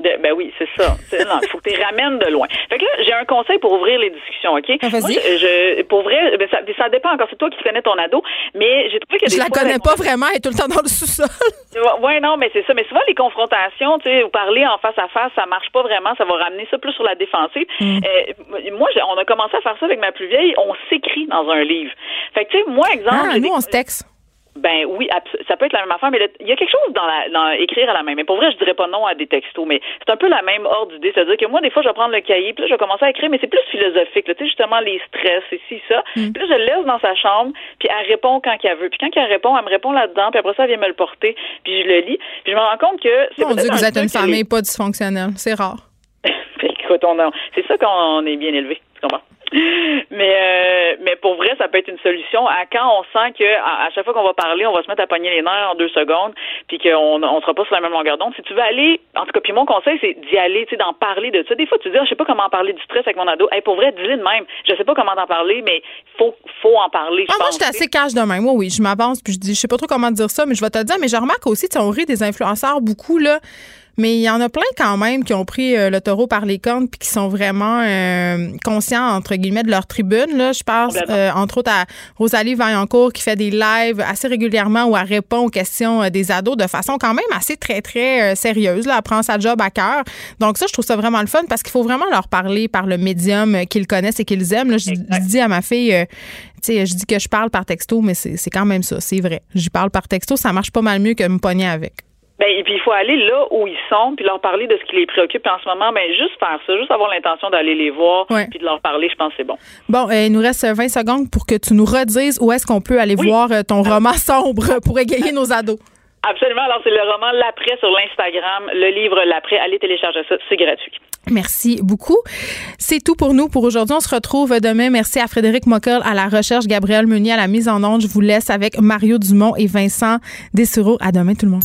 De- ben oui, c'est ça. Il faut que tu les ramènes de loin. Fait que là, j'ai un conseil pour ouvrir les discussions, OK? Ah, vas-y. Moi, je, je- pour vrai, ben, ça, ça dépend encore. C'est toi qui connais ton ado, mais j'ai trouvé que Je des la fois, connais pas vraiment, elle est tout le temps dans le sous-sol. Oui, non, mais c'est ça. Mais souvent, les confrontations, tu sais, ou parler en face à face, ça marche pas vraiment. Ça va ramener ça plus sur la défensive. Mm. Euh, moi, on a commencé à faire ça avec ma plus vieille. On s'écrit dans un livre. Fait que, tu sais, moi, exemple. Ah, nous, des- on se texte. Ben oui, ça peut être la même affaire, mais le- il y a quelque chose dans, la, dans écrire à la même. Mais pour vrai, je dirais pas non à des textos, mais c'est un peu la même ordre d'idée. C'est-à-dire que moi, des fois, je vais prendre le cahier, puis là, je vais commencer à écrire, mais c'est plus philosophique. Tu sais, justement, les stress, et ci, ça. Mm. Puis là, je le laisse dans sa chambre, puis elle répond quand qu'elle veut. Puis quand elle répond, elle me répond là-dedans, puis après ça, elle vient me le porter, puis je le lis. Puis je me rends compte que c'est Mon Dieu, que vous êtes une famille pas dysfonctionnelle. C'est rare. Écoute, on a- c'est ça qu'on est bien élevé. Tu comprends? Mais euh, mais pour vrai, ça peut être une solution à quand on sent que à, à chaque fois qu'on va parler, on va se mettre à pogner les nerfs en deux secondes, puis qu'on on sera pas sur la même longueur d'onde. Si tu veux aller, en tout cas, puis mon conseil, c'est d'y aller, tu sais, d'en parler de ça. Des fois, tu dis, ah, je sais pas comment en parler du stress avec mon ado. Hey, pour vrai, dis-le de même. Je sais pas comment en parler, mais faut faut en parler. je Ah, moi, j'étais assez cash de même. Moi, oui, je m'avance puis je dis, je sais pas trop comment dire ça, mais je vais te le dire. Mais je remarque aussi, tu on rit des influenceurs beaucoup, là. Mais il y en a plein quand même qui ont pris euh, le taureau par les cornes puis qui sont vraiment euh, conscients, entre guillemets, de leur tribune. Là, je pense, euh, entre autres, à Rosalie Vaillancourt qui fait des lives assez régulièrement où elle répond aux questions des ados de façon quand même assez très, très sérieuse. Là. Elle prend sa job à cœur. Donc ça, je trouve ça vraiment le fun parce qu'il faut vraiment leur parler par le médium qu'ils connaissent et qu'ils aiment. Là, je, je, dis à ma fille, tu sais, je dis que je parle par texto, mais c'est quand même ça, c'est vrai. J'y parle par texto, ça marche pas mal mieux que me pogner avec. Ben, et puis il faut aller là où ils sont, puis leur parler de ce qui les préoccupe en ce moment. Ben, juste faire ça, juste avoir l'intention d'aller les voir, puis de leur parler, je pense que c'est bon. Bon, euh, il nous reste 20 secondes pour que tu nous redises où est-ce qu'on peut aller voir euh, ton roman sombre pour égayer nos ados. Absolument. Alors, c'est le roman L'après sur l'Instagram, le livre L'après. Allez télécharger ça, c'est gratuit. Merci beaucoup. C'est tout pour nous pour aujourd'hui. On se retrouve demain. Merci à Frédéric Mockel à la recherche, Gabriel Meunier à la mise en onde. Je vous laisse avec Mario Dumont et Vincent Dessureau. À demain, tout le monde.